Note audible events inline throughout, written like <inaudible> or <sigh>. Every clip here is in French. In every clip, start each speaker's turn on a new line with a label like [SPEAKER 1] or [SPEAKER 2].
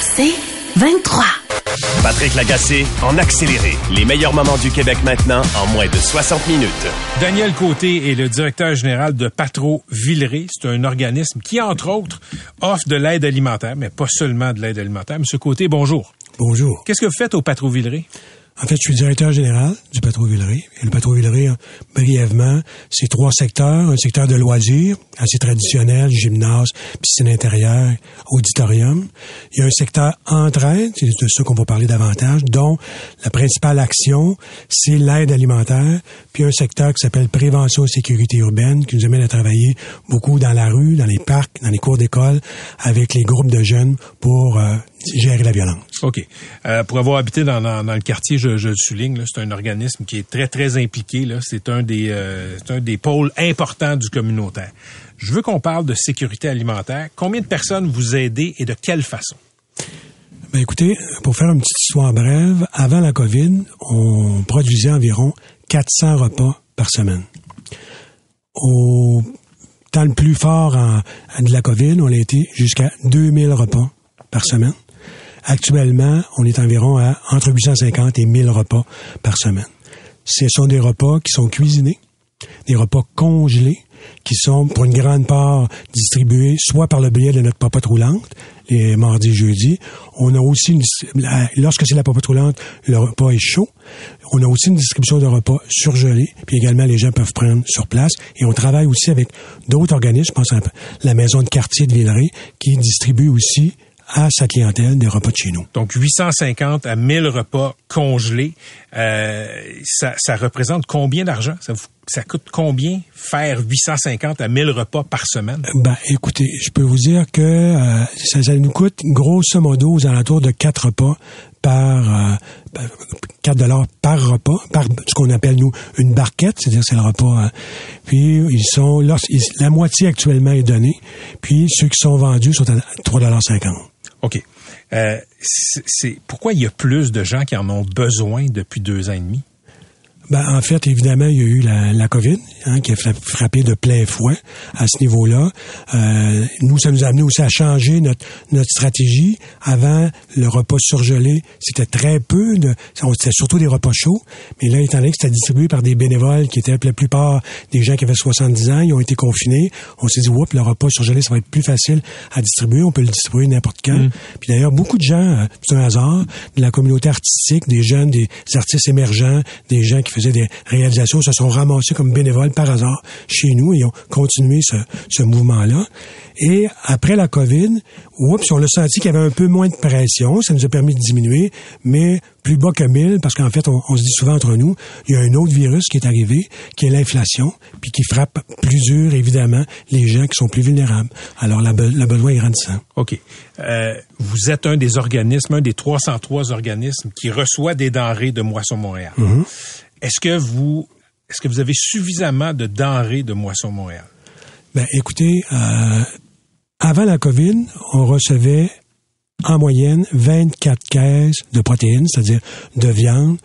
[SPEAKER 1] C'est 23.
[SPEAKER 2] Patrick Lagacé en accéléré. Les meilleurs moments du Québec maintenant en moins de 60 minutes.
[SPEAKER 3] Daniel Côté est le directeur général de Patro Villeray. C'est un organisme qui, entre autres, offre de l'aide alimentaire, mais pas seulement de l'aide alimentaire. Monsieur Côté, bonjour.
[SPEAKER 4] Bonjour.
[SPEAKER 3] Qu'est-ce que vous faites au Patro Villeray?
[SPEAKER 4] En fait, je suis directeur général du Patro-Villeray. Et le Patro-Villeray, brièvement, c'est trois secteurs. Un secteur de loisirs, assez traditionnel, gymnase, piscine intérieure, auditorium. Il y a un secteur entraide, c'est de ça qu'on va parler davantage, dont la principale action, c'est l'aide alimentaire. Puis un secteur qui s'appelle prévention et sécurité urbaine, qui nous amène à travailler beaucoup dans la rue, dans les parcs, dans les cours d'école, avec les groupes de jeunes pour euh, gérer la violence.
[SPEAKER 3] OK. Euh, pour avoir habité dans, dans, dans le quartier, je, je le souligne, c'est un organisme qui est très, très impliqué. C'est un, des, euh, un des pôles importants du communautaire. Je veux qu'on parle de sécurité alimentaire. Combien de personnes vous aidez et de quelle façon?
[SPEAKER 4] Ben écoutez, pour faire une petite histoire brève, avant la COVID, on produisait environ 400 repas par semaine. Au temps le plus fort en, de la COVID, on a été jusqu'à 2000 repas par semaine. Actuellement, on est environ à entre 850 et 1000 repas par semaine. Ce sont des repas qui sont cuisinés, des repas congelés, qui sont pour une grande part distribués soit par le biais de notre papa roulante, les mardis jeudis. On a aussi, lorsque c'est la papa roulante, le repas est chaud. On a aussi une distribution de repas surgelés, puis également les gens peuvent prendre sur place. Et on travaille aussi avec d'autres organismes, je pense à la maison de quartier de Villeray, qui distribue aussi à sa clientèle des repas de chez nous.
[SPEAKER 3] Donc 850 à 1000 repas congelés, euh, ça, ça, représente combien d'argent? Ça, ça coûte combien faire 850 à 1000 repas par semaine?
[SPEAKER 4] Ben écoutez, je peux vous dire que euh, ça, ça, nous coûte grosso modo aux alentours de 4 repas par euh, 4 dollars par repas, par ce qu'on appelle nous une barquette, c'est-à-dire c'est le repas. puis ils sont la moitié actuellement est donnée, puis ceux qui sont vendus sont à 3 dollars 50.
[SPEAKER 3] OK. Euh, c'est pourquoi il y a plus de gens qui en ont besoin depuis deux ans et demi?
[SPEAKER 4] Ben, en fait, évidemment, il y a eu la, la COVID hein, qui a frappé de plein fouet à ce niveau-là. Euh, nous, ça nous a amené aussi à changer notre, notre stratégie. Avant, le repas surgelé, c'était très peu de... C'était surtout des repas chauds. Mais là, étant donné que c'était distribué par des bénévoles qui étaient la plupart des gens qui avaient 70 ans, ils ont été confinés. On s'est dit, oups, le repas surgelé, ça va être plus facile à distribuer. On peut le distribuer n'importe quand. Mm. Puis d'ailleurs, beaucoup de gens, euh, c'est un hasard, de la communauté artistique, des jeunes, des artistes émergents, des gens qui faisaient des réalisations se sont ramassés comme bénévoles par hasard chez nous et ont continué ce, ce mouvement-là. Et après la COVID, oups, on a senti qu'il y avait un peu moins de pression. Ça nous a permis de diminuer, mais plus bas que 1000, parce qu'en fait, on, on, se dit souvent entre nous, il y a un autre virus qui est arrivé, qui est l'inflation, puis qui frappe plus dur, évidemment, les gens qui sont plus vulnérables. Alors, la, la besoin est grandissant.
[SPEAKER 3] OK. Euh, vous êtes un des organismes, un des 303 organismes qui reçoit des denrées de Moisson Montréal.
[SPEAKER 4] Mm-hmm.
[SPEAKER 3] Est-ce que vous est-ce que vous avez suffisamment de denrées de Moisson Montréal?
[SPEAKER 4] Ben, écoutez, euh, avant la COVID, on recevait en moyenne 24 caisses de protéines, c'est-à-dire de viande,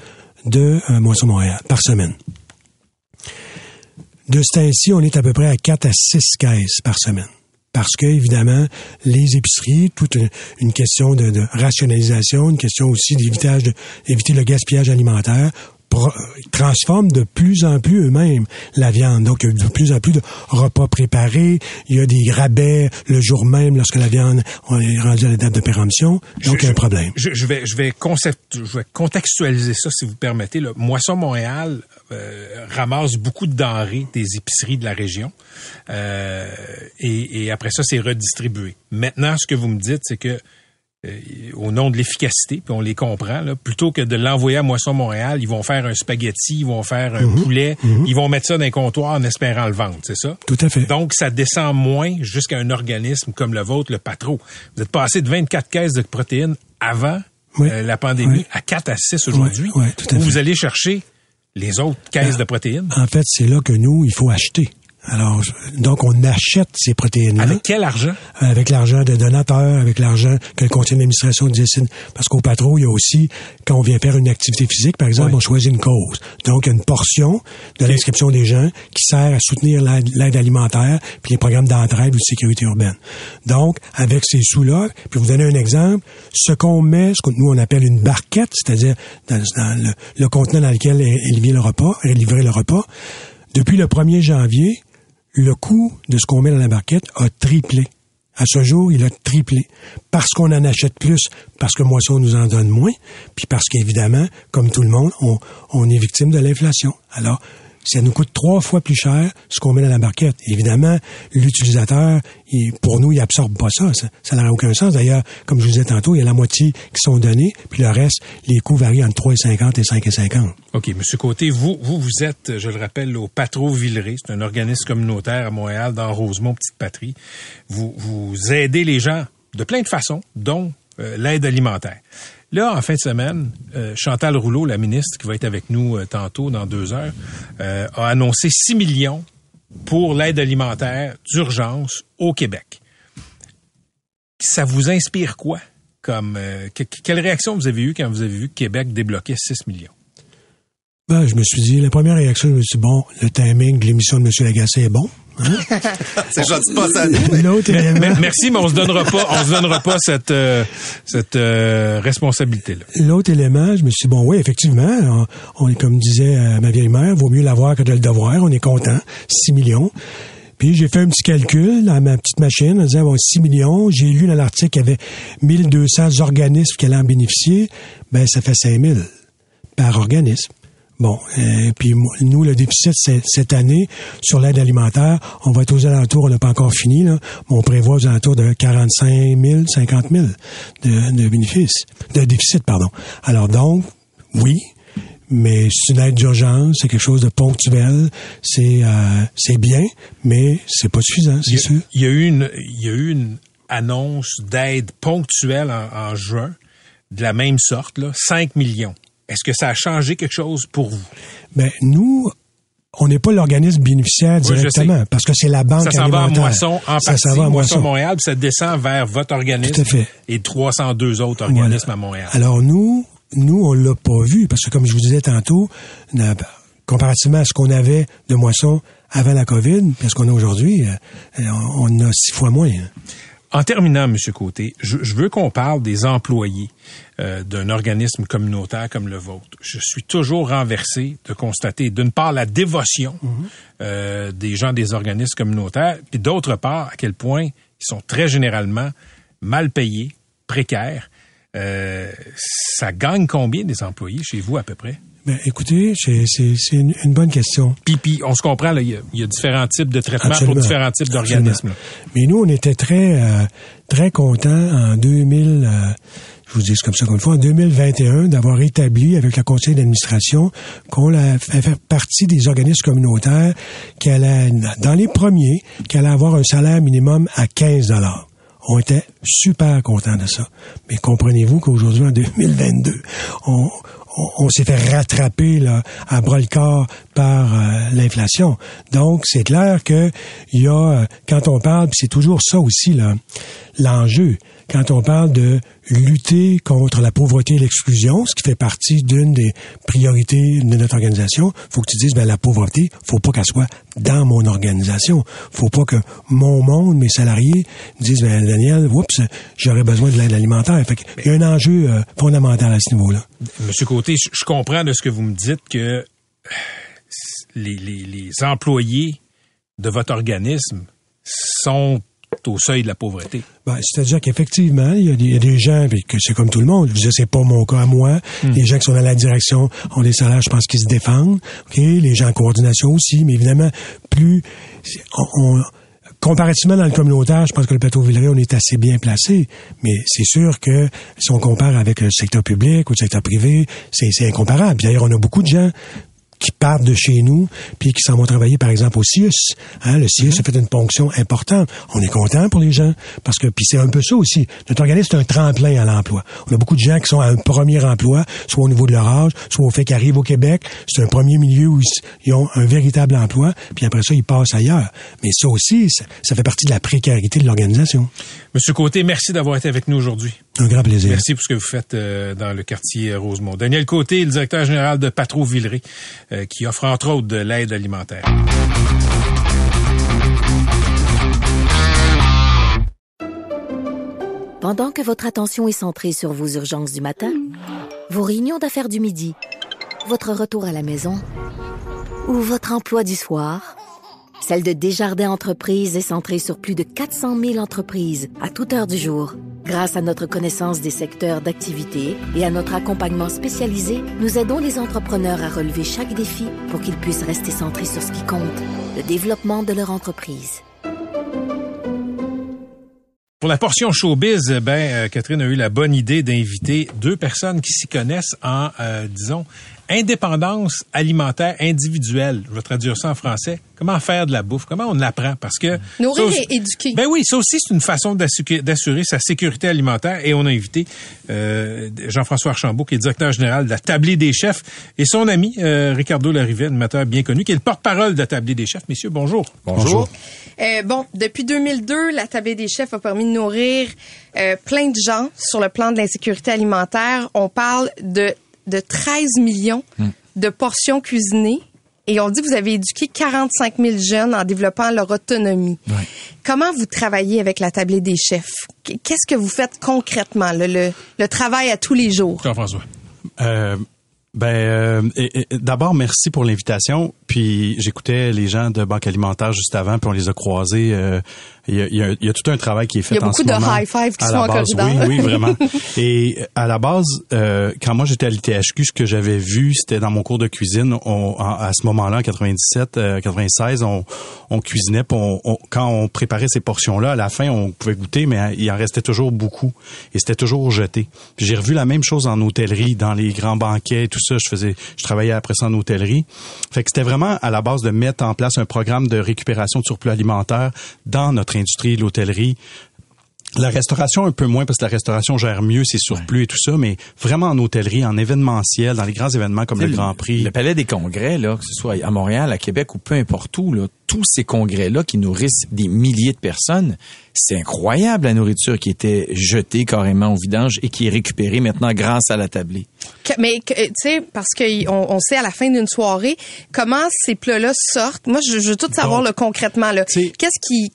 [SPEAKER 4] de euh, Moisson Montréal par semaine. De ce temps-ci, on est à peu près à 4 à 6 caisses par semaine. Parce que, évidemment, les épiceries, toute une, question de, rationalisation, une question aussi d'évitage de, d'éviter le gaspillage alimentaire, transforment de plus en plus eux-mêmes la viande. Donc, il y a de plus en plus de repas préparés. Il y a des rabais le jour même lorsque la viande est rendue à la date de péremption. Donc, il y a un problème.
[SPEAKER 3] Je, je, vais, je, vais concept, je vais contextualiser ça, si vous permettez. Le Moisson Montréal euh, ramasse beaucoup de denrées des épiceries de la région. Euh, et, et après ça, c'est redistribué. Maintenant, ce que vous me dites, c'est que au nom de l'efficacité, puis on les comprend, là, plutôt que de l'envoyer à Moisson Montréal, ils vont faire un spaghetti, ils vont faire un
[SPEAKER 4] Mhm.
[SPEAKER 3] poulet, ils vont mettre ça dans un comptoir en espérant le vendre, c'est ça?
[SPEAKER 4] Tout à fait.
[SPEAKER 3] Donc, ça descend moins jusqu'à un organisme comme le vôtre, le Patro. Vous êtes passé de 24 caisses de protéines avant
[SPEAKER 4] Oui.
[SPEAKER 3] euh, la pandémie
[SPEAKER 4] Oui.
[SPEAKER 3] à 4 à 6 aujourd'hui.
[SPEAKER 4] Oui,
[SPEAKER 3] où vous allez chercher les autres caisses de protéines.
[SPEAKER 4] En fait, c'est là que nous, il faut acheter. Alors, donc, on achète ces protéines-là.
[SPEAKER 3] Avec quel argent?
[SPEAKER 4] avec l'argent des donateurs, avec l'argent que le conseil d'administration décide. Parce qu'au patron, il y a aussi, quand on vient faire une activité physique, par exemple,
[SPEAKER 3] Oui.
[SPEAKER 4] on choisit une cause. Donc, il y a une portion de l'inscription des gens qui sert à soutenir l'aide l'aide alimentaire puis les programmes d'entraide ou de sécurité urbaine. Donc, avec ces sous-là, puis vous donner un exemple, ce qu'on met, ce que nous on appelle une barquette, c'est-à-dire dans, dans le, le contenant dans lequel est, est livré le repas, est livré le repas, depuis le 1er janvier, le coût de ce qu'on met dans la barquette a triplé. À ce jour, il a triplé. Parce qu'on en achète plus, parce que Moisson nous en donne moins, puis parce qu'évidemment, comme tout le monde, on, on est victime de l'inflation. Alors, ça nous coûte trois fois plus cher ce qu'on met dans la barquette. Évidemment, l'utilisateur, il- pour nous, il absorbe pas ça. Ça ça n'a aucun sens. D'ailleurs, comme je vous disais tantôt, il y a la moitié qui sont donnés, puis le reste, les coûts varient entre 3,50 et 5,50.
[SPEAKER 3] OK, Monsieur Côté, vous, vous, vous êtes, je le rappelle, au Patro Villeray. C'est un organisme communautaire à Montréal, dans Rosemont, Petite Patrie. Vous, vous aidez les gens de plein de façons, dont euh, l'aide alimentaire. Là, en fin de semaine, euh, Chantal Rouleau, la ministre, qui va être avec nous euh, tantôt, dans deux heures, euh, a annoncé 6 millions pour l'aide alimentaire d'urgence au Québec. Ça vous inspire quoi? Comme, que- quelle réaction vous avez eue quand vous avez vu Québec débloquait 6 millions?
[SPEAKER 4] Ben, je me suis dit, la première réaction, je me suis dit, bon, le timing de l'émission de M. Lagacé est bon.
[SPEAKER 5] C'est gentil.
[SPEAKER 4] L'autre élément,
[SPEAKER 3] Mais- Merci, mais on se donnera pas, on se donnera pas cette euh, cette euh, responsabilité-là.
[SPEAKER 4] l'autre élément, je me suis dit, bon, oui, effectivement, on, on est, comme disait euh, ma vieille mère, vaut mieux l'avoir que de le devoir. On est content. 6 millions. Puis j'ai fait un petit calcul dans ma petite machine en disant, bon, 6 millions. J'ai lu dans l'article qu'il y avait 1200 organismes qui allaient en bénéficier. Ben, ça fait 5000 par organisme. Bon, euh, puis nous, le déficit cette année sur l'aide alimentaire, on va être aux alentours, on n'a pas encore fini, là, mais on prévoit aux alentours de 45 000, 50 000 de, de bénéfices, de déficit, pardon. Alors donc, oui, mais c'est une aide d'urgence, c'est quelque chose de ponctuel, c'est euh, c'est bien, mais c'est pas suffisant, c'est sûr.
[SPEAKER 3] il y a eu une il y a eu une annonce d'aide ponctuelle en, en juin de la même sorte là, 5 millions. Est-ce que ça a changé quelque chose pour vous?
[SPEAKER 4] Ben nous, on n'est pas l'organisme bénéficiaire directement, parce que c'est la banque
[SPEAKER 3] Ça s'en va
[SPEAKER 4] alimentaire.
[SPEAKER 3] Moisson en
[SPEAKER 4] ça
[SPEAKER 3] partie,
[SPEAKER 4] s'en va à
[SPEAKER 3] Moisson. Montréal, puis ça descend vers votre organisme
[SPEAKER 4] Tout à fait.
[SPEAKER 3] et 302 autres organismes à Montréal.
[SPEAKER 4] Alors nous, nous on l'a pas vu parce que comme je vous disais tantôt, na- comparativement à ce qu'on avait de moisson avant la COVID, puis à ce qu'on a aujourd'hui, euh, on on a six fois moins.
[SPEAKER 3] En terminant, M. Côté, je, je veux qu'on parle des employés euh, d'un organisme communautaire comme le vôtre. Je suis toujours renversé de constater, d'une part, la dévotion euh, des gens des organismes communautaires, puis d'autre part, à quel point ils sont très généralement mal payés, précaires. Euh, ça gagne combien des employés chez vous à peu près?
[SPEAKER 4] Ben, écoutez, c'est une, une bonne question.
[SPEAKER 3] Puis, puis on se comprend, il y, y a différents types de traitements
[SPEAKER 4] Absolument.
[SPEAKER 3] pour différents types d'organismes.
[SPEAKER 4] Mais nous, on était très euh, très contents en 2000, euh, je vous dis comme ça comme fois, en 2021, d'avoir établi avec le conseil d'administration qu'on a fait faire partie des organismes communautaires qui allaient, dans les premiers, qui allaient avoir un salaire minimum à 15 dollars. On était super contents de ça. Mais comprenez-vous qu'aujourd'hui, en 2022, on, on, on s'est fait rattraper là, à bras le par euh, l'inflation. Donc, c'est clair que il y a, euh, quand on parle, c'est toujours ça aussi, là, l'enjeu, quand on parle de lutter contre la pauvreté et l'exclusion, ce qui fait partie d'une des priorités de notre organisation, faut que tu dises, ben, la pauvreté, faut pas qu'elle soit dans mon organisation. Faut pas que mon monde, mes salariés, disent, ben, Daniel, oups, j'aurais besoin de l'aide alimentaire. Fait qu'il y a un enjeu euh, fondamental à ce niveau-là.
[SPEAKER 3] Monsieur Côté, je, comprends de ce que vous me dites que les, les- les employés de votre organisme sont au seuil de la pauvreté?
[SPEAKER 4] Ben, C'est-à-dire qu'effectivement, il y, a des- il y a des gens, puis que c'est comme tout le monde, je c'est pas mon cas à moi, les gens qui sont dans la direction ont des salaires, je pense, qu'ils se défendent, ok, les gens en coordination aussi, mais évidemment, plus on, on- comparativement dans le communautaire, je pense que le plateau Villeray, on est assez bien placé. Mais c'est sûr que si on compare avec le secteur public ou le secteur privé, c'est incomparable. D'ailleurs, on a beaucoup de gens qui partent de chez nous puis qui s'en vont travailler par exemple au CIUS. Hein, le CIUS a fait une ponction importante. On est content pour les gens parce que puis c'est un peu ça aussi. Notre organisme c'est un tremplin à l'emploi. On a beaucoup de gens qui sont à un premier emploi, soit au niveau de leur âge, soit au fait qu'ils arrivent au Québec. C'est un premier milieu où ils, ont un véritable emploi, puis après ça ils passent ailleurs. Mais ça aussi, ça, ça fait partie de la précarité de l'organisation.
[SPEAKER 3] Monsieur Côté, merci d'avoir été avec nous aujourd'hui.
[SPEAKER 4] Un grand plaisir.
[SPEAKER 3] Merci pour ce que vous faites euh, dans le quartier Rosemont. Daniel Côté, le directeur général de Patro Villeray, euh, qui offre entre autres de l'aide alimentaire.
[SPEAKER 6] Pendant que votre attention est centrée sur vos urgences du matin, vos réunions d'affaires du midi, votre retour à la maison ou votre emploi du soir, celle de Desjardins Entreprises est centrée sur plus de 400 000 entreprises à toute heure du jour. Grâce à notre connaissance des secteurs d'activité et à notre accompagnement spécialisé, nous aidons les entrepreneurs à relever chaque défi pour qu'ils puissent rester centrés sur ce qui compte, le développement de leur entreprise.
[SPEAKER 3] Pour la portion showbiz, ben, euh, Catherine a eu la bonne idée d'inviter deux personnes qui s'y connaissent en, euh, disons, indépendance alimentaire individuelle. Je vais traduire ça en français. Comment faire de la bouffe? Comment on l'apprend? Parce que...
[SPEAKER 7] Nourrir
[SPEAKER 3] aussi-
[SPEAKER 7] et éduquer.
[SPEAKER 3] Ben oui, ça aussi, c'est une façon d'assu- d'assurer sa sécurité alimentaire. Et on a invité euh, Jean-François Archambault, qui est directeur général de la Tablée des chefs, et son ami, euh, Ricardo Larivet, animateur bien connu, qui est le porte-parole de la Tablée des chefs. Messieurs, bonjour.
[SPEAKER 5] Bonjour.
[SPEAKER 7] Euh, bon, depuis 2002, la Tablée des chefs a permis de nourrir euh, plein de gens sur le plan de l'insécurité alimentaire. On parle de, de 13 millions de portions cuisinées. Et on dit que vous avez éduqué 45 000 jeunes en développant leur autonomie. Comment vous travaillez avec la Tablée des chefs? Qu- Qu'est-ce que vous faites concrètement, le, le, le travail à tous les jours?
[SPEAKER 3] Jean-François.
[SPEAKER 8] Euh, ben, euh, et- et- d'abord, merci pour l'invitation. Puis j'écoutais les gens de Banque Alimentaire juste avant, puis on les a croisés. euh, Il y, a, il y a- il y a tout un travail qui est fait
[SPEAKER 7] Il y a
[SPEAKER 8] en
[SPEAKER 7] beaucoup
[SPEAKER 8] ce
[SPEAKER 7] de
[SPEAKER 8] moment.
[SPEAKER 7] high five qui sont en
[SPEAKER 8] base.
[SPEAKER 7] corridor.
[SPEAKER 8] Oui, oui, vraiment. <laughs> Et euh, à la base, euh, quand moi j'étais à l'ITHQ, ce que j'avais vu, c'était dans mon cours de cuisine. On, en- à ce moment-là, en 97, euh, 96, on, on cuisinait. on, on- quand on préparait ces portions-là, à la fin, on pouvait goûter, mais euh, il en restait toujours beaucoup. Et c'était toujours jeté. J'ai revu la même chose en hôtellerie, dans les grands banquets, tout ça. Je faisais, je travaillais après ça en hôtellerie. Fait que c'était vraiment à la base de mettre en place un programme de récupération de surplus alimentaire dans notre industrie, l'hôtellerie. La restauration un peu moins parce que la restauration gère mieux ses surplus et tout ça, mais vraiment en hôtellerie, en événementiel, dans les grands événements comme le
[SPEAKER 9] sais,
[SPEAKER 8] Grand Prix.
[SPEAKER 9] Le Palais des Congrès, là, que ce soit à Montréal, à Québec ou peu importe où, là, tous ces congrès-là qui nourrissent des milliers de personnes, c'est incroyable la nourriture qui était jetée carrément au vidange et qui est récupérée maintenant grâce à la tablée.
[SPEAKER 7] Mais tu sais, parce qu'on on sait à la fin d'une soirée comment ces plats-là sortent. Moi, je, je veux tout savoir
[SPEAKER 8] Donc,
[SPEAKER 7] là, concrètement. Qu'est-ce qui,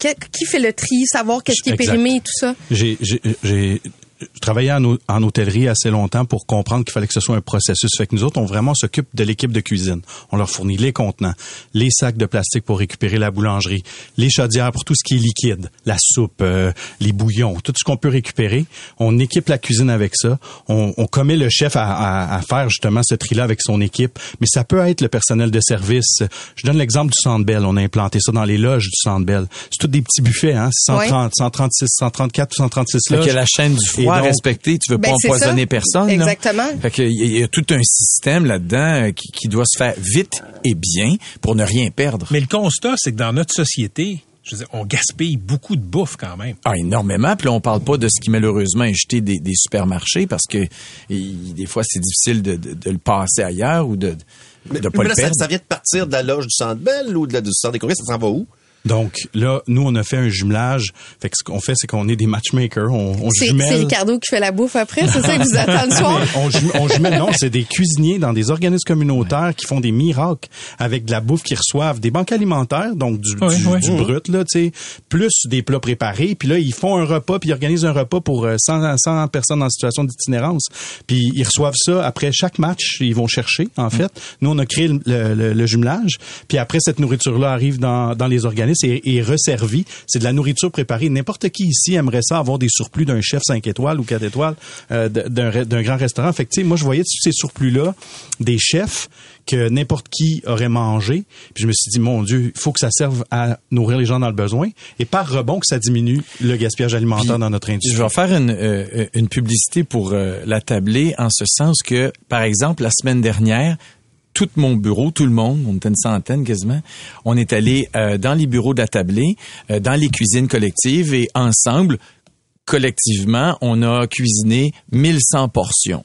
[SPEAKER 7] fait le tri, savoir qu'est-ce qui est
[SPEAKER 8] Exact.
[SPEAKER 7] périmé et tout ça?
[SPEAKER 8] J'ai je travaillais en, hô- en hôtellerie assez longtemps pour comprendre qu'il fallait que ce soit un processus. Fait que nous autres, on vraiment s'occupe de l'équipe de cuisine. On leur fournit les contenants, les sacs de plastique pour récupérer la boulangerie, les chaudières pour tout ce qui est liquide, la soupe, euh, les bouillons, tout ce qu'on peut récupérer. On équipe la cuisine avec ça. On, on commet le chef à, à- à faire justement ce tri-là avec son équipe. Mais ça peut être le personnel de service. Je donne l'exemple du Centre Bell. On a implanté ça dans les loges du Centre Bell. C'est tous des petits buffets, hein. 130, 136, 134 ou 136
[SPEAKER 9] Fait
[SPEAKER 8] loges.
[SPEAKER 9] que la chaîne du
[SPEAKER 8] Et
[SPEAKER 9] froid
[SPEAKER 8] donc-
[SPEAKER 9] respectée, tu veux
[SPEAKER 7] Ben,
[SPEAKER 9] pas empoisonner
[SPEAKER 7] ça.
[SPEAKER 9] personne. là.
[SPEAKER 7] Exactement.
[SPEAKER 9] Fait que il y, a- il y a tout un système là-dedans euh, qui, qui doit se faire vite et bien pour ne rien perdre.
[SPEAKER 3] Mais le constat, c'est que dans notre société, je veux dire, on gaspille beaucoup de bouffe quand même.
[SPEAKER 9] Ah, énormément. Puis là, on parle pas de ce qui malheureusement est jeté des, des supermarchés parce que il- des fois c'est difficile de, de- de le passer ailleurs ou de
[SPEAKER 5] Mais,
[SPEAKER 9] de pas
[SPEAKER 5] mais
[SPEAKER 9] le
[SPEAKER 5] là, ça, ça vient de partir de la loge du Centre Bell ou de la, du Centre des Congrès, ça s'en va où?
[SPEAKER 8] Donc là, nous, on a fait un jumelage. Fait que ce qu'on fait, c'est qu'on est des matchmakers. On, on
[SPEAKER 7] C'est
[SPEAKER 8] jumelle.
[SPEAKER 7] c'est Ricardo qui fait la bouffe après, c'est ça que vous attend le <laughs> soir?
[SPEAKER 8] Mais on, jum- on jumelle, non, c'est des cuisiniers dans des organismes communautaires qui font des miracles avec de la bouffe qu'ils reçoivent des banques alimentaires, donc du, du, brut, là, tu sais, plus des plats préparés. Puis là, ils font un repas, puis ils organisent un repas pour euh, 100, 100 personnes en situation d'itinérance. Puis ils reçoivent ça après chaque match, ils vont chercher, en fait. Nous, on a créé le, le- le jumelage. Puis après, cette nourriture-là arrive dans, dans les organismes. Service est, est resservi. C'est de la nourriture préparée. N'importe qui ici aimerait ça avoir des surplus d'un chef 5 étoiles ou 4 étoiles euh, d'un grand restaurant. Fait que, moi, je voyais tous ces surplus-là des chefs que n'importe qui aurait mangé. Puis je me suis dit, mon Dieu, il faut que ça serve à nourrir les gens dans le besoin. Et par rebond, que ça diminue le gaspillage alimentaire
[SPEAKER 9] Puis,
[SPEAKER 8] dans notre industrie.
[SPEAKER 9] Je vais faire une, euh, une publicité pour euh, la tablée en ce sens que, par exemple, la semaine dernière, tout mon bureau, tout le monde, on était une centaine quasiment, on est allé euh, dans les bureaux tablée, euh, dans les cuisines collectives et ensemble, collectivement, on a cuisiné 1100 portions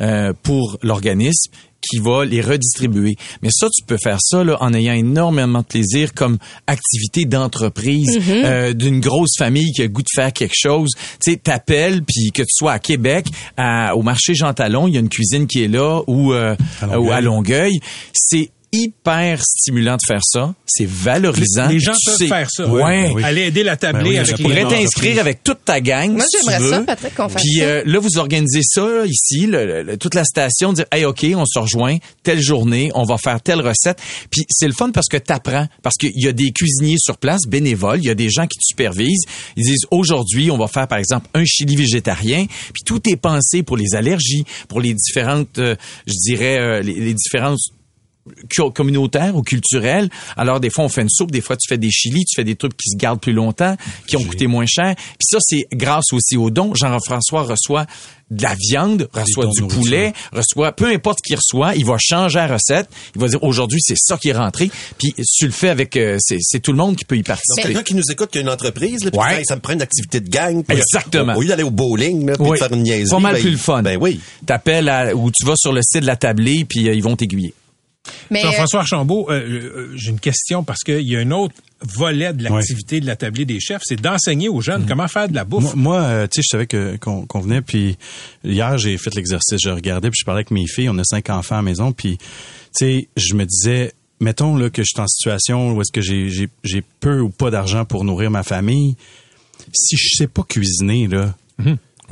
[SPEAKER 9] euh, pour l'organisme qui va les redistribuer. Mais ça, tu peux faire ça là, en ayant énormément de plaisir comme activité d'entreprise euh, d'une grosse famille qui a le goût de faire quelque chose. Tu sais, t'appelles, puis que tu sois à Québec, à- au marché Jean Talon, il y a une cuisine qui est là, ou, euh,
[SPEAKER 8] À Longueuil.
[SPEAKER 9] ou à Longueuil. C'est hyper stimulant de faire ça. C'est valorisant.
[SPEAKER 3] Les gens
[SPEAKER 9] Tu
[SPEAKER 3] peuvent
[SPEAKER 9] sais-
[SPEAKER 3] faire ça.
[SPEAKER 9] Ouais.
[SPEAKER 8] oui.
[SPEAKER 3] Aller aider la tablée
[SPEAKER 8] Ben oui,
[SPEAKER 3] avec
[SPEAKER 8] je
[SPEAKER 3] les
[SPEAKER 9] pourrais
[SPEAKER 8] gens
[SPEAKER 9] t'inscrire avec toute ta gang.
[SPEAKER 7] Moi,
[SPEAKER 9] si
[SPEAKER 7] j'aimerais ça. Patrick, qu'on fasse
[SPEAKER 9] Puis
[SPEAKER 7] ça.
[SPEAKER 9] euh, là, vous organisez ça là, ici, le- le- toute la station, dire hey ok, on se rejoint telle journée, on va faire telle recette. Puis c'est le fun parce que t'apprends, parce qu'il y a des cuisiniers sur place, bénévoles, il y a des gens qui te supervisent. Ils disent aujourd'hui, on va faire par exemple un chili végétarien. Puis tout est pensé pour les allergies, pour les différentes, euh, je dirais, euh, les, les différentes communautaire ou culturel. Alors, des fois, on fait une soupe, des fois, tu fais des chilis, tu fais des trucs qui se gardent plus longtemps, qui ont coûté moins cher. Puis ça, c'est grâce aussi aux dons. Jean-François reçoit de la viande, reçoit du poulet, reçoit peu importe ce qu'il reçoit, il va changer la recette. Il va dire aujourd'hui c'est ça qui est rentré. Puis tu le fais avec euh, c'est tout le monde qui peut y participer.
[SPEAKER 5] quelqu'un qui nous écoute, qui a une entreprise, là, puis
[SPEAKER 9] Ouais.
[SPEAKER 5] qui ça me prend une activité de gang. puis,
[SPEAKER 9] Exactement.
[SPEAKER 5] Au, lieu d'aller au bowling, là, puis
[SPEAKER 9] Oui.
[SPEAKER 5] de faire une niaiserie.
[SPEAKER 9] Pas mal
[SPEAKER 5] ben,
[SPEAKER 9] plus le fun.
[SPEAKER 5] Ben oui.
[SPEAKER 9] T'appelles ou tu vas sur le site de la tablée puis euh, ils vont t'aiguiller.
[SPEAKER 7] Mais euh,
[SPEAKER 3] Jean-François Archambault, euh, euh, j'ai une question parce qu'il y a un autre volet de l'activité de la tablée des chefs, c'est d'enseigner aux jeunes comment faire de la bouffe.
[SPEAKER 8] Moi, moi, euh, tu sais, je savais que qu'on venait, puis hier j'ai fait l'exercice, je regardais, puis je parlais avec mes filles, on a cinq enfants à la maison, puis tu sais, je me disais, mettons là que je suis en situation où est-ce que j'ai peu ou pas d'argent pour nourrir ma famille, si je sais pas cuisiner là.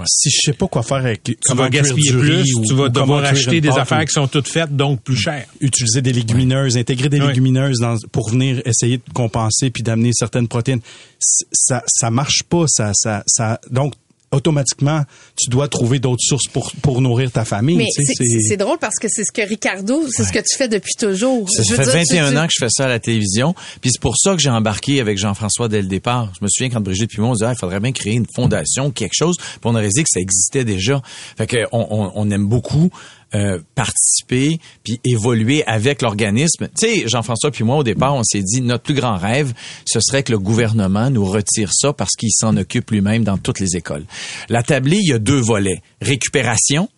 [SPEAKER 8] Si je sais pas quoi faire avec
[SPEAKER 3] tu vas gaspiller plus, tu vas devoir acheter des affaires qui sont toutes faites, donc plus chères.
[SPEAKER 8] utiliser des légumineuses, intégrer des
[SPEAKER 3] Ouais.
[SPEAKER 8] légumineuses dans, pour venir essayer de compenser puis d'amener certaines protéines. Ça ça marche pas ça ça ça donc automatiquement tu dois trouver d'autres sources pour pour nourrir ta famille,
[SPEAKER 7] mais
[SPEAKER 8] tu sais,
[SPEAKER 7] c'est c'est- c'est drôle parce que c'est ce que Ricardo, c'est ce que tu fais depuis toujours.
[SPEAKER 9] Ça
[SPEAKER 7] Je
[SPEAKER 9] fait
[SPEAKER 7] dire,
[SPEAKER 9] 21
[SPEAKER 7] tu- tu-
[SPEAKER 9] ans que je fais ça à la télévision. Puis c'est pour ça que j'ai embarqué avec Jean-François dès le départ. Je me souviens quand Brigitte puis moi, on disait, Ah, il faudrait bien créer une fondation, quelque chose. Puis on aurait dit que ça existait déjà. Fait que on, on, on aime beaucoup euh, participer puis évoluer avec l'organisme. Tu Jean-François puis moi, au départ, on s'est dit, notre plus grand rêve, ce serait que le gouvernement nous retire ça parce qu'il s'en occupe lui-même dans toutes les écoles. La tablée, il y a deux volets. Récupération,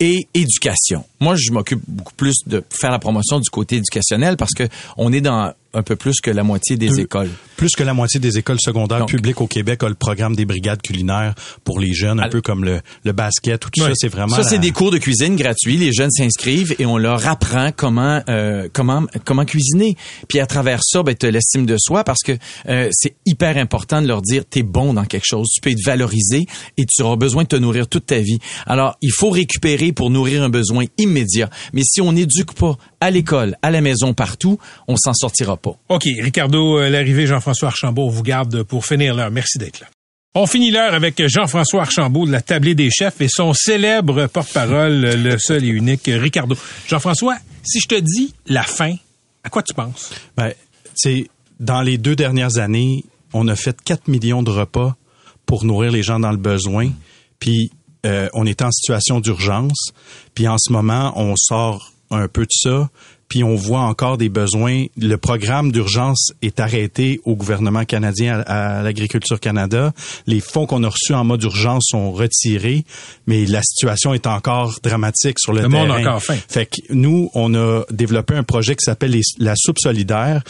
[SPEAKER 9] et éducation. Moi, je m'occupe beaucoup plus de faire la promotion du côté éducationnel parce que on est dans un peu plus que la moitié des écoles.
[SPEAKER 8] Plus que la moitié des écoles secondaires
[SPEAKER 9] Donc-
[SPEAKER 8] publiques au Québec a le programme des brigades culinaires pour les jeunes, un peu comme le, le basket ou tout
[SPEAKER 3] Ouais.
[SPEAKER 8] ça. C'est vraiment.
[SPEAKER 9] Ça, c'est des cours de cuisine gratuits. Les jeunes s'inscrivent et on leur apprend comment euh, comment comment cuisiner. Puis à travers ça, ben, tu l'estime de soi parce que euh, c'est hyper important de leur dire t'es bon dans quelque chose, tu peux être valorisé et tu auras besoin de te nourrir toute ta vie. Alors, il faut récupérer pour nourrir un besoin immédiat. Mais si on n'éduque pas à l'école, à la maison, partout, on s'en sortira pas.
[SPEAKER 3] OK, Ricardo, euh, l'arrivée, Jean-François Archambault, on vous garde pour finir l'heure. Merci d'être là. On finit l'heure avec Jean-François Archambault de la Tablée des chefs et son célèbre porte-parole, le seul et unique Ricardo. Jean-François, si je te dis la faim, à quoi tu penses?
[SPEAKER 8] Ben, c'est dans les deux dernières années, on a fait 4 millions de repas pour nourrir les gens dans le besoin. Puis euh, on est en situation d'urgence. Puis en ce moment, on sort un peu de ça. Puis on voit encore des besoins. Le programme d'urgence est arrêté au gouvernement canadien, à, à l'Agriculture Canada. Les fonds qu'on a reçus en mode urgence sont retirés, mais la situation est encore dramatique sur le,
[SPEAKER 3] Le
[SPEAKER 8] terrain.
[SPEAKER 3] monde a encore faim.
[SPEAKER 8] Fait que nous, on a développé un projet qui s'appelle la soupe solidaire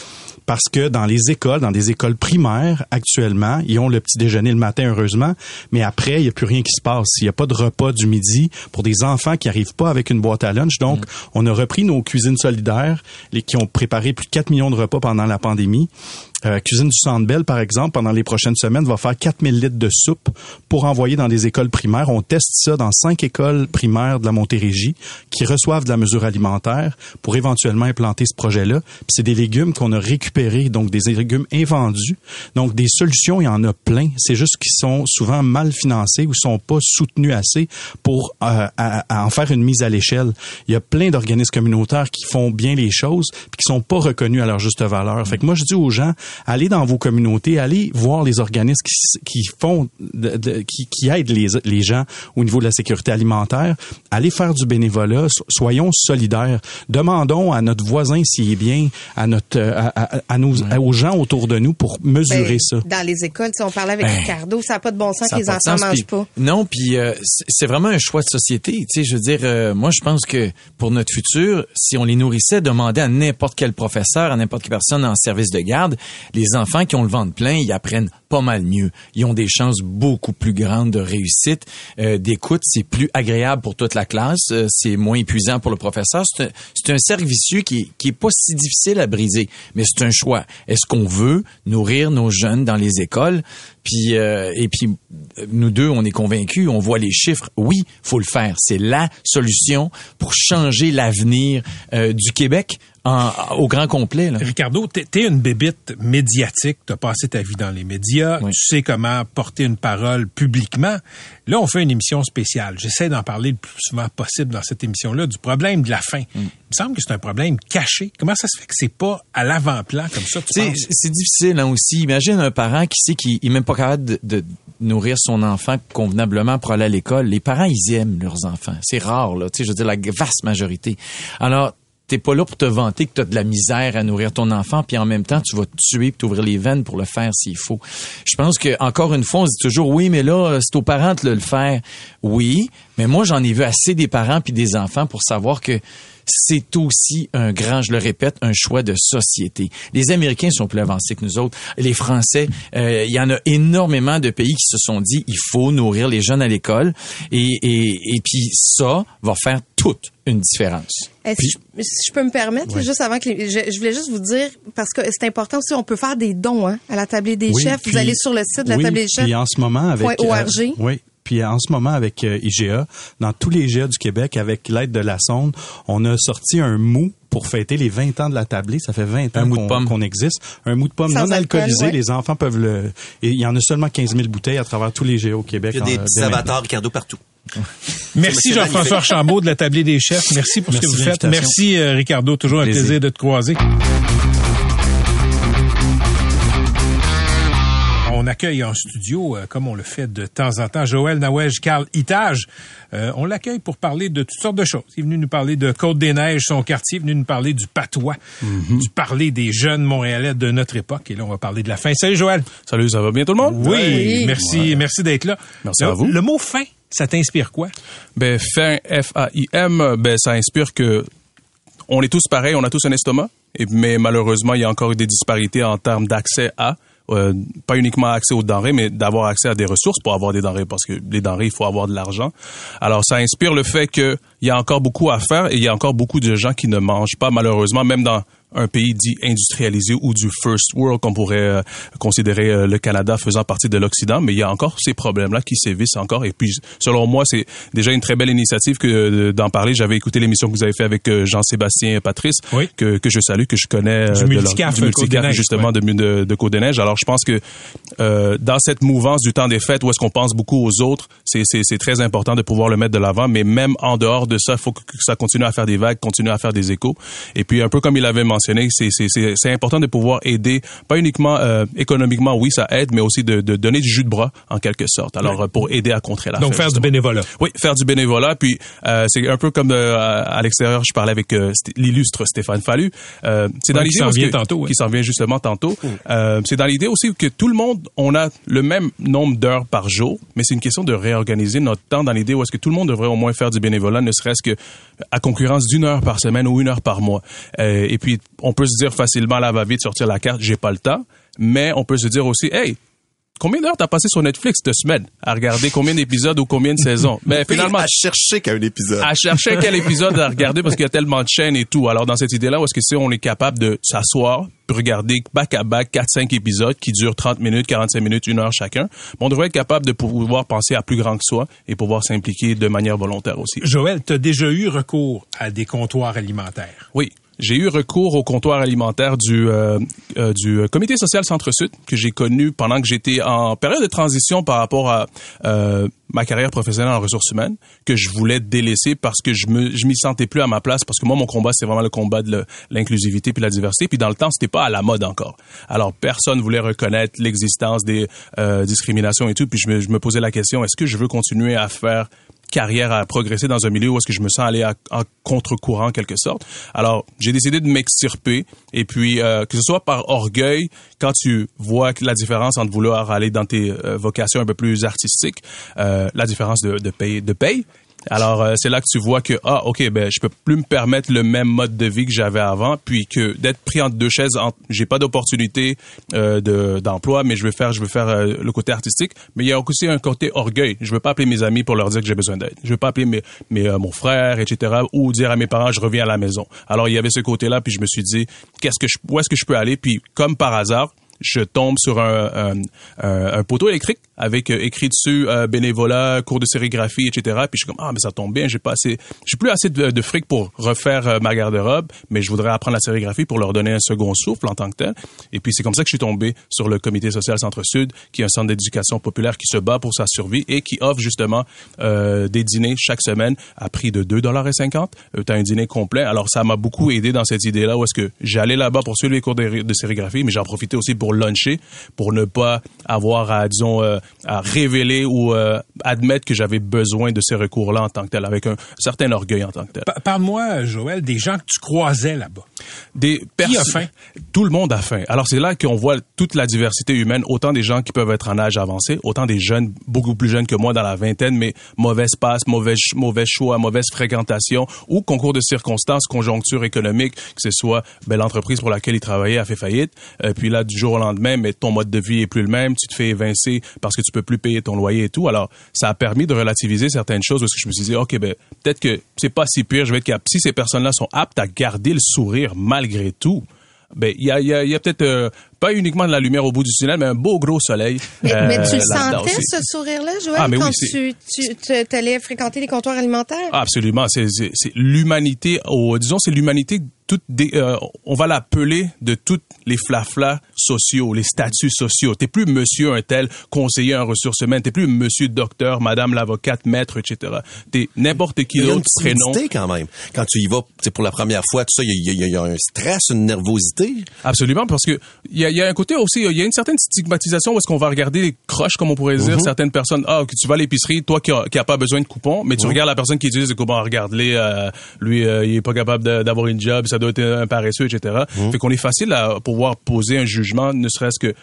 [SPEAKER 8] parce que dans les écoles, dans des écoles primaires actuellement, ils ont le petit déjeuner le matin heureusement, mais après il n'y a plus rien qui se passe. Il n'y a pas de repas du midi pour des enfants qui arrivent pas avec une boîte à lunch. Donc, on a repris nos cuisines solidaires, les qui ont préparé plus de 4 millions de repas pendant la pandémie. Euh, Cuisine du Centre Bell, par exemple, pendant les prochaines semaines, va faire 4000 litres de soupe pour envoyer dans des écoles primaires. On teste ça dans cinq écoles primaires de la Montérégie qui reçoivent de la mesure alimentaire pour éventuellement implanter ce projet-là. Puis c'est des légumes qu'on a récupérés, donc des légumes invendus. Donc des solutions, il y en a plein. C'est juste qu'ils sont souvent mal financés ou sont pas soutenus assez pour euh, à- à en faire une mise à l'échelle. Il y a plein d'organismes communautaires qui font bien les choses puis qui sont pas reconnus à leur juste valeur. Fait que moi je dis aux gens, allez dans vos communautés, allez voir les organismes qui, qui font de- de- qui, qui aident les, les gens au niveau de la sécurité alimentaire, allez faire du bénévolat, so- soyons solidaires. Demandons à notre voisin s'il est bien, à notre euh, à, à- à nos, à- aux gens autour de nous pour mesurer
[SPEAKER 7] Ben,
[SPEAKER 8] ça.
[SPEAKER 7] Dans les écoles, si on parlait avec
[SPEAKER 9] Ben,
[SPEAKER 7] Ricardo, ça n'a pas de bon sens que les enfants
[SPEAKER 9] sens,
[SPEAKER 7] mangent pas.
[SPEAKER 9] Non, puis euh, c'est c'est vraiment un choix de société. Tu sais, je veux dire, euh, moi, je pense que pour notre futur, si on les nourrissait, demander à n'importe quel professeur, à n'importe quelle personne en service de garde, les enfants qui ont le ventre plein, ils apprennent pas mal mieux. Ils ont des chances beaucoup plus grandes de réussite, euh, d'écoute. C'est plus agréable pour toute la classe. euh, c'est moins épuisant pour le professeur. C'est un, un cercle qui, qui est pas si difficile à briser, mais c'est un choix. Est-ce qu'on veut nourrir nos jeunes dans les écoles? Puis euh, et puis nous deux, on est convaincus, on voit les chiffres. Oui, faut le faire. C'est la solution pour changer l'avenir du Québec en, au grand complet. Là.
[SPEAKER 3] Ricardo, t'es es une bébite médiatique, t'as passé ta vie dans les médias,
[SPEAKER 9] Oui.
[SPEAKER 3] tu sais comment porter une parole publiquement. Là, on fait une émission spéciale. J'essaie d'en parler le plus souvent possible dans cette émission-là du problème de la faim.
[SPEAKER 9] Mm.
[SPEAKER 3] Il me semble que c'est un problème caché. Comment ça se fait que c'est pas à l'avant-plan comme ça,
[SPEAKER 9] c'est difficile hein, aussi. Imagine un parent qui sait qu'il est même pas capable de, de nourrir son enfant convenablement pour aller à l'école. Les parents, ils aiment leurs enfants. C'est rare, là. Tu sais, je veux dire, la vaste majorité. Alors, t'es pas là pour te vanter que t'as de la misère à nourrir ton enfant, puis en même temps, tu vas te tuer puis t'ouvrir les veines pour le faire s'il faut. Je pense que encore une fois, on se dit toujours oui, mais là, c'est aux parents de le faire. Oui, mais moi, j'en ai vu assez des parents puis des enfants pour savoir que c'est aussi un grand, je le répète, un choix de société. Les Américains sont plus avancés que nous autres. Les Français, euh, il y en a énormément de pays qui se sont dit il faut nourrir les jeunes à l'école et, et, et puis ça va faire toute une différence.
[SPEAKER 7] Est-ce que je, si je peux me permettre, juste avant que les- je, je voulais juste vous dire parce que c'est important aussi, on peut faire des dons hein, à la tablée des
[SPEAKER 8] Oui,
[SPEAKER 7] chefs.
[SPEAKER 8] puis-
[SPEAKER 7] vous allez sur le site de la
[SPEAKER 8] oui,
[SPEAKER 7] tablée des chefs.
[SPEAKER 8] Puis en ce moment avec
[SPEAKER 7] org.
[SPEAKER 8] oui. Puis en ce moment avec euh, IGA, dans tous les IGA du Québec, avec l'aide de la sonde, on a sorti un mou pour fêter les 20 ans de la tablée. Ça fait 20
[SPEAKER 9] Un
[SPEAKER 8] ans qu'on
[SPEAKER 9] pomme.
[SPEAKER 8] qu'on existe. Un mou de pomme
[SPEAKER 7] Sans
[SPEAKER 8] non
[SPEAKER 7] alcool,
[SPEAKER 8] alcoolisé.
[SPEAKER 7] ouais.
[SPEAKER 8] Les enfants peuvent le... Et il y en a seulement 15 000 bouteilles à travers tous les IGA au Québec.
[SPEAKER 5] Il y a des
[SPEAKER 8] en-
[SPEAKER 5] petits
[SPEAKER 8] dès maintenant.
[SPEAKER 5] avatars Ricardo partout. <laughs>
[SPEAKER 3] Merci Jean-François. Archambault de la tablée des chefs. Merci pour ce que vous faites. Merci euh, Ricardo, toujours un
[SPEAKER 8] Plaisir.
[SPEAKER 3] plaisir de te croiser. Accueille en studio, euh, comme on le fait de temps en temps, Joël Nawej Carl Itage. Euh, on l'accueille pour parler de toutes sortes de choses. Il est venu nous parler de Côte-des-Neiges, son quartier, il est venu nous parler du patois,
[SPEAKER 8] Mhm.
[SPEAKER 3] du parler des jeunes Montréalais de notre époque. Et là, on va parler de la fin. Salut Joël.
[SPEAKER 10] Salut, ça va bien tout le monde?
[SPEAKER 3] Oui,
[SPEAKER 7] Oui.
[SPEAKER 3] merci, merci d'être là.
[SPEAKER 10] Merci
[SPEAKER 3] le,
[SPEAKER 10] à vous.
[SPEAKER 3] Le mot fin, ça t'inspire quoi?
[SPEAKER 10] Ben, fin, F-A-I-M, ben, ça inspire que on est tous pareils, on a tous un estomac, et, mais malheureusement, il y a encore des disparités en termes d'accès à, euh, pas uniquement accès aux denrées, mais d'avoir accès à des ressources pour avoir des denrées, parce que les denrées, il faut avoir de l'argent. Alors, ça inspire le fait qu'il y a encore beaucoup à faire et il y a encore beaucoup de gens qui ne mangent pas, malheureusement, même dans un pays dit industrialisé ou du first world qu'on pourrait euh, considérer euh, le Canada faisant partie de l'Occident, mais il y a encore ces problèmes-là qui sévissent encore. Et puis, selon moi, c'est déjà une très belle initiative que euh, d'en parler. J'avais écouté l'émission que vous avez fait avec Jean-Sébastien Patrice,
[SPEAKER 3] Oui.
[SPEAKER 10] que, que je salue, que je connais
[SPEAKER 3] Du Multicaf,
[SPEAKER 10] du Multicaf,
[SPEAKER 3] Côte-des-Neiges,
[SPEAKER 10] justement
[SPEAKER 3] ouais.
[SPEAKER 10] de, de, de Côte-des-Neiges. Alors, je pense que dans cette mouvance du temps des fêtes, où est-ce qu'on pense beaucoup aux autres, c'est très important de pouvoir le mettre de l'avant. Mais même en dehors de ça, il faut que, ça continue à faire des vagues, continue à faire des échos. Et puis, un peu comme il avait mentionné, c'est, important de pouvoir aider, pas uniquement euh, économiquement, oui, ça aide, mais aussi de, de donner du jus de bras, en quelque sorte. Alors, pour aider à contrer la
[SPEAKER 3] Donc, faire du bénévolat.
[SPEAKER 10] Oui, faire du bénévolat. Puis euh, c'est un peu comme euh, à l'extérieur, je parlais avec St- l'illustre Stéphane Fallu. C'est dans
[SPEAKER 3] Ouais, qui
[SPEAKER 10] l'idée
[SPEAKER 3] s'en vient ouais.
[SPEAKER 10] qui s'en vient justement tantôt. C'est dans l'idée aussi que tout le monde, on a le même nombre d'heures par jour, mais c'est une question de réorganiser notre temps dans l'idée où est-ce que tout le monde devrait au moins faire du bénévolat, ne serait-ce que à concurrence d'une heure par semaine ou une heure par mois. Euh, et puis on peut se dire facilement là va vite sortir la carte, j'ai pas le temps, mais on peut se dire aussi, hey combien d'heures t'as passé sur Netflix cette semaine à regarder combien d'épisodes ou combien de saisons? Mais <laughs> finalement,
[SPEAKER 5] à chercher qu'un épisode.
[SPEAKER 10] à chercher <laughs> quel épisode à regarder parce qu'il y a tellement de chaînes et tout. Alors dans cette idée-là, où est-ce que c'est on est capable de s'asseoir, regarder back à back 4 5 épisodes qui durent 30 minutes, 45 minutes, une heure chacun. On devrait être capable de pouvoir penser à plus grand que soi et pouvoir s'impliquer de manière volontaire aussi.
[SPEAKER 3] Joël, tu as déjà eu recours à des comptoirs alimentaires?
[SPEAKER 10] Oui. J'ai eu recours au comptoir alimentaire du euh, euh, du comité social Centre-Sud que j'ai connu pendant que j'étais en période de transition par rapport à euh, ma carrière professionnelle en ressources humaines que je voulais délaisser parce que je me je m'y sentais plus à ma place parce que moi mon combat c'est vraiment le combat de l'inclusivité puis la diversité puis dans le temps c'était pas à la mode encore. Alors personne voulait reconnaître l'existence des euh, discriminations et tout puis je me, je me posais la question est-ce que je veux continuer à faire carrière à progresser dans un milieu où est-ce que je me sens aller en contre-courant en quelque sorte. Alors, j'ai décidé de m'extirper et puis euh, que ce soit par orgueil quand tu vois la différence entre vouloir aller dans tes euh, vocations un peu plus artistiques, euh, la différence de, de paye de paye alors euh, c'est là que tu vois que ah ok ben je peux plus me permettre le même mode de vie que j'avais avant puis que d'être pris entre deux chaises entre- j'ai pas d'opportunité euh, de d'emploi mais je veux faire je veux faire euh, le côté artistique. Mais il y a aussi un côté orgueil. Je veux pas appeler mes amis pour leur dire que j'ai besoin d'aide. Je veux pas appeler mes, mes euh, mon frère etc ou dire à mes parents je reviens à la maison. Alors il y avait ce côté là puis je me suis dit qu'est-ce que je, où est-ce que je peux aller? Puis comme par hasard je tombe sur un, un- un poteau électrique avec euh, écrit dessus euh, bénévolat, cours de sérigraphie, etc. Puis je suis comme ah mais ça tombe bien, j'ai pas assez, j'ai plus assez de, fric pour refaire euh, ma garde-robe, mais je voudrais apprendre la sérigraphie pour leur donner un second souffle en tant que tel. Et puis c'est comme ça que je suis tombé sur le Comité social Centre-Sud, qui est un centre d'éducation populaire qui se bat pour sa survie et qui offre justement euh, des dîners chaque semaine à prix de 2 dollars et 50. Euh, t'as un dîner complet. Alors ça m'a beaucoup aidé dans cette idée-là où est-ce que j'allais là-bas pour suivre les cours de, sérigraphie, mais j'en profitais aussi pour luncher, pour ne pas avoir à disons à révéler ou euh, admettre que j'avais besoin de ces recours-là en tant que tel, avec un certain orgueil en tant que tel.
[SPEAKER 3] Pa- Parle-moi, Joël, des gens que tu croisais là-bas.
[SPEAKER 10] Des
[SPEAKER 3] Qui a faim?
[SPEAKER 10] Tout le monde a faim. Alors c'est là qu'on voit toute la diversité humaine, autant des gens qui peuvent être en âge avancé, autant des jeunes beaucoup plus jeunes que moi dans la vingtaine, mais mauvaise passe, mauvais mauvais choix, mauvaise fréquentation ou concours de circonstances, conjoncture économique, que ce soit ben, l'entreprise pour laquelle ils travaillaient a fait faillite, euh, puis là du jour au lendemain, mais ton mode de vie est plus le même, tu te fais évincer parce que tu peux plus payer ton loyer et tout. Alors ça a permis de relativiser certaines choses parce que je me suis dit ok ben peut-être que c'est pas si pire, je vais être capable. Si ces personnes-là sont aptes à garder le sourire malgré tout, ben il y a, y a, y a peut-être euh, pas uniquement de la lumière au bout du tunnel, mais un beau gros soleil.
[SPEAKER 7] Mais,
[SPEAKER 10] euh,
[SPEAKER 7] mais tu le sentais, ce sourire-là, Joël,
[SPEAKER 10] Ah, mais oui,
[SPEAKER 7] quand
[SPEAKER 10] c'est-
[SPEAKER 7] tu, tu, allais fréquenter les comptoirs alimentaires?
[SPEAKER 10] Ah, Absolument, c'est l'humanité. Disons, c'est l'humanité. Des, euh, on va l'appeler de toutes les flaflas sociaux, les statuts sociaux. T'es plus Monsieur un tel conseiller en ressources humaines. T'es plus Monsieur docteur, Madame l'avocate, maître, etc. T'es n'importe qui d'autre prénom.
[SPEAKER 5] quand même. Quand tu y vas, c'est pour la première fois, tout ça, il y, y y a un stress, une nervosité.
[SPEAKER 10] Absolument, parce que il y a, il y a un côté aussi, il y a une certaine stigmatisation où est-ce qu'on va regarder les croches, comme on pourrait dire, certaines personnes. Ah, que tu vas à l'épicerie, toi qui a pas besoin de coupons, mais tu regardes la personne qui utilise le coupon, regarde-les, euh, lui, euh, il est pas capable d'avoir une job, ça doit être un paresseux, etc. Fait qu'on est facile à pouvoir poser un jugement, ne serait-ce que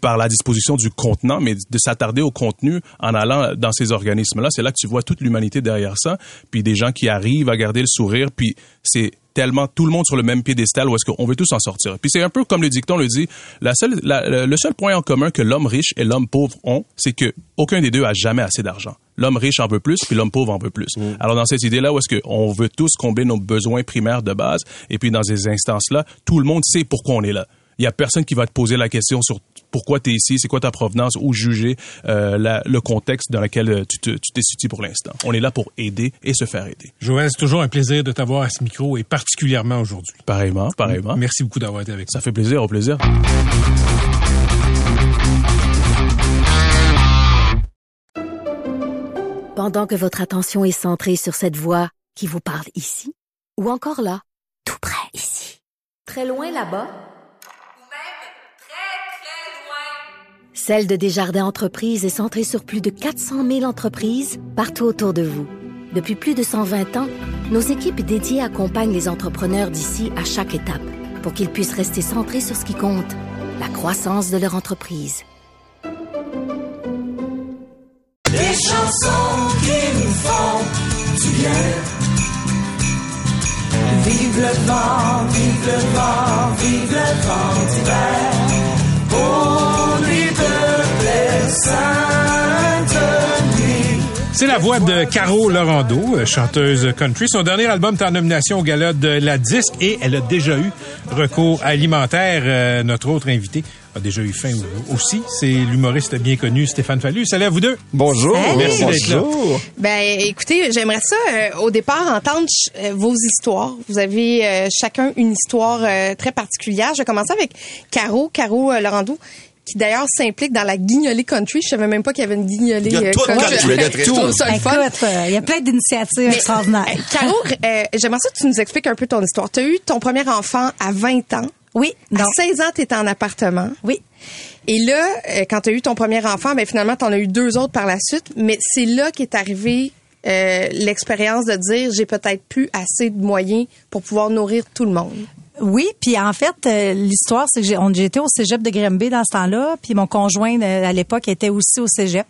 [SPEAKER 10] par la disposition du contenant, mais de s'attarder au contenu en allant dans ces organismes-là. C'est là que tu vois toute l'humanité derrière ça, puis des gens qui arrivent à garder le sourire, puis c'est tellement tout le monde sur le même piédestal où est-ce qu'on veut tous en sortir. Puis c'est un peu comme le dicton le dit, la seule, la- le seul point en commun que l'homme riche et l'homme pauvre ont, c'est que aucun des deux a jamais assez d'argent. L'homme riche en veut plus, puis l'homme pauvre en veut plus. Alors dans cette idée-là, où est-ce qu'on veut tous combler nos besoins primaires de base, et puis dans ces instances-là, tout le monde sait pourquoi on est là. Il y a personne qui va te poser la question sur pourquoi tu es ici, c'est quoi ta provenance, ou juger euh, la- le contexte dans lequel euh, tu te- tu t'es situé pour l'instant. On est là pour aider et se faire aider.
[SPEAKER 3] Joël, c'est toujours un plaisir de t'avoir à ce micro et particulièrement aujourd'hui.
[SPEAKER 10] Pareillement, pareillement.
[SPEAKER 3] Merci beaucoup d'avoir été avec nous.
[SPEAKER 10] Ça fait plaisir, au plaisir.
[SPEAKER 6] Pendant que votre attention est centrée sur cette voix qui vous parle ici, ou encore là, tout près ici, très loin là-bas, Celle de Desjardins Entreprises est centrée sur plus de 400 000 entreprises partout autour de vous. Depuis plus de 120 ans, nos équipes dédiées accompagnent les entrepreneurs d'ici à chaque étape pour qu'ils puissent rester centrés sur ce qui compte, la croissance de leur entreprise.
[SPEAKER 1] Des chansons qui nous font du bien. Vive le vive le vent, vive le d'hiver.
[SPEAKER 3] C'est la voix de Caro Laurando, euh, chanteuse country. Son dernier album est en nomination au gala de la disque et elle a déjà eu recours alimentaire. Euh, notre autre invité a déjà eu faim aussi. C'est l'humoriste bien connu Stéphane Fallu. Salut à vous deux.
[SPEAKER 5] Bonjour.
[SPEAKER 3] Merci d'être là.
[SPEAKER 5] Bonjour.
[SPEAKER 7] Ben, écoutez, j'aimerais ça, euh, au départ, entendre euh, vos histoires. Vous avez euh, chacun une histoire euh, très particulière. Je vais commencer avec Caro, Caro euh, Laurando, qui d'ailleurs s'implique dans la guignolée country. Je savais même pas qu'il y avait une guignolée
[SPEAKER 5] Il y a
[SPEAKER 7] euh,
[SPEAKER 5] tout
[SPEAKER 7] country.
[SPEAKER 5] il y a
[SPEAKER 11] euh, il y a plein d'initiatives extraordinaires.
[SPEAKER 7] Euh, Caro, <laughs> euh, j'aimerais ça que tu nous expliques un peu ton histoire. Tu as eu ton premier enfant à 20 ans.
[SPEAKER 11] Oui,
[SPEAKER 7] À
[SPEAKER 11] non.
[SPEAKER 7] 16 ans, tu étais en appartement.
[SPEAKER 11] Oui.
[SPEAKER 7] Et là, euh, quand tu as eu ton premier enfant, ben finalement, tu en as eu deux autres par la suite. Mais c'est là qu'est arrivé euh, l'expérience de dire j'ai peut-être plus assez de moyens pour pouvoir nourrir tout le monde.
[SPEAKER 11] Oui, puis en fait, euh, l'histoire, c'est que j'étais au cégep de Grimby dans ce temps-là, puis mon conjoint euh, à l'époque était aussi au cégep.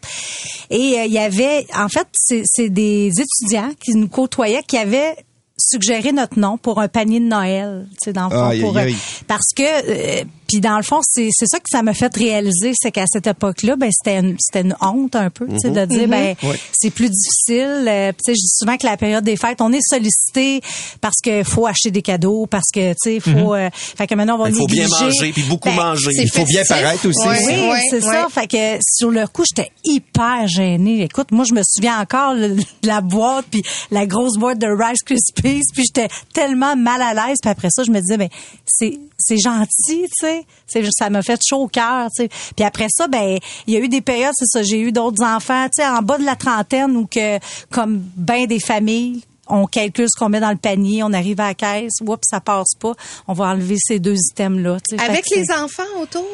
[SPEAKER 11] Et euh, il y avait, en fait, c'est des étudiants qui nous côtoyaient qui avaient suggéré notre nom pour un panier de Noël, tu sais, dans le fond,
[SPEAKER 5] Aïe,
[SPEAKER 11] pour,
[SPEAKER 5] aïe, aïe.
[SPEAKER 11] parce que euh, puis dans le fond c'est c'est ça que ça m'a fait réaliser c'est qu'à cette époque-là ben c'était une, c'était une honte un peu tu sais de dire ben
[SPEAKER 5] Ouais.
[SPEAKER 11] c'est plus difficile euh, tu sais je dis souvent que la période des fêtes on est sollicité parce que faut acheter des cadeaux parce que tu sais faut euh, fait que maintenant on va
[SPEAKER 5] Il faut bien manger, puis beaucoup
[SPEAKER 11] Ben,
[SPEAKER 5] manger. Il faut bien paraître aussi.
[SPEAKER 7] Ouais.
[SPEAKER 11] oui,
[SPEAKER 7] Ouais,
[SPEAKER 11] c'est
[SPEAKER 7] ouais.
[SPEAKER 11] ça. Fait que sur le coup, j'étais hyper gênée. Écoute, moi, je me souviens encore le- de <laughs> la boîte, puis la grosse boîte de Rice Krispies, puis j'étais tellement mal à l'aise. Puis après ça, je me disais, ben c'est c'est gentil, tu sais. C'est- Ça m'a fait chaud au cœur, tu sais. Puis après ça, ben il y a eu des périodes, c'est ça. J'ai eu d'autres enfants, tu sais, en bas de la trentaine, où que comme ben des familles on calcule ce qu'on met dans le panier, on arrive à la caisse, oups, ça passe pas, on va enlever ces deux items-là.
[SPEAKER 7] Avec les enfants autour?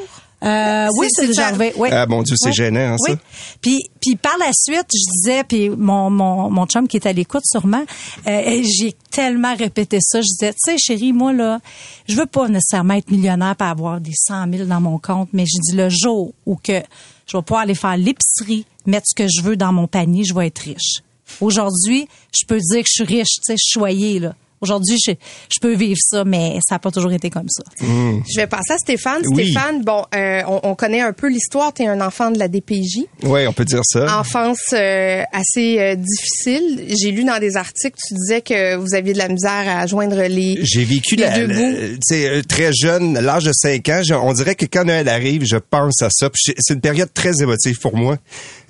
[SPEAKER 11] Euh, oui,
[SPEAKER 7] C'est-
[SPEAKER 11] arrivé. Oui.
[SPEAKER 5] Ah, mon Dieu, c'est
[SPEAKER 11] Oui.
[SPEAKER 5] gênant, hein, ça?
[SPEAKER 11] Oui. Puis, puis par la suite, je disais, puis mon, mon, mon chum qui est à l'écoute sûrement, euh, j'ai tellement répété ça. Je disais, tu sais, chérie, moi, là, je veux pas nécessairement être millionnaire pour avoir des 100 000 dans mon compte, mais je dis le jour où que je vais pouvoir aller faire l'épicerie, mettre ce que je veux dans mon panier, je vais être riche. Aujourd'hui, je peux dire que je suis riche, tu sais, je suis choyée, là. Aujourd'hui, je, je peux vivre ça, mais ça n'a pas toujours été comme ça.
[SPEAKER 7] Je vais passer à Stéphane.
[SPEAKER 5] Oui.
[SPEAKER 7] Stéphane, bon, euh, on, on connaît un peu l'histoire. Tu es un enfant de la DPJ.
[SPEAKER 5] Oui, on peut dire ça.
[SPEAKER 7] Enfance euh, assez euh, difficile. J'ai lu dans des articles, tu disais que vous aviez de la misère à joindre les,
[SPEAKER 5] J'ai vécu
[SPEAKER 7] les
[SPEAKER 5] la,
[SPEAKER 7] deux
[SPEAKER 5] la-
[SPEAKER 7] bouts.
[SPEAKER 5] tu sais, très jeune, à l'âge de 5 ans. je- on dirait que quand Noël arrive, je pense à ça. C'est- C'est une période très émotive pour moi.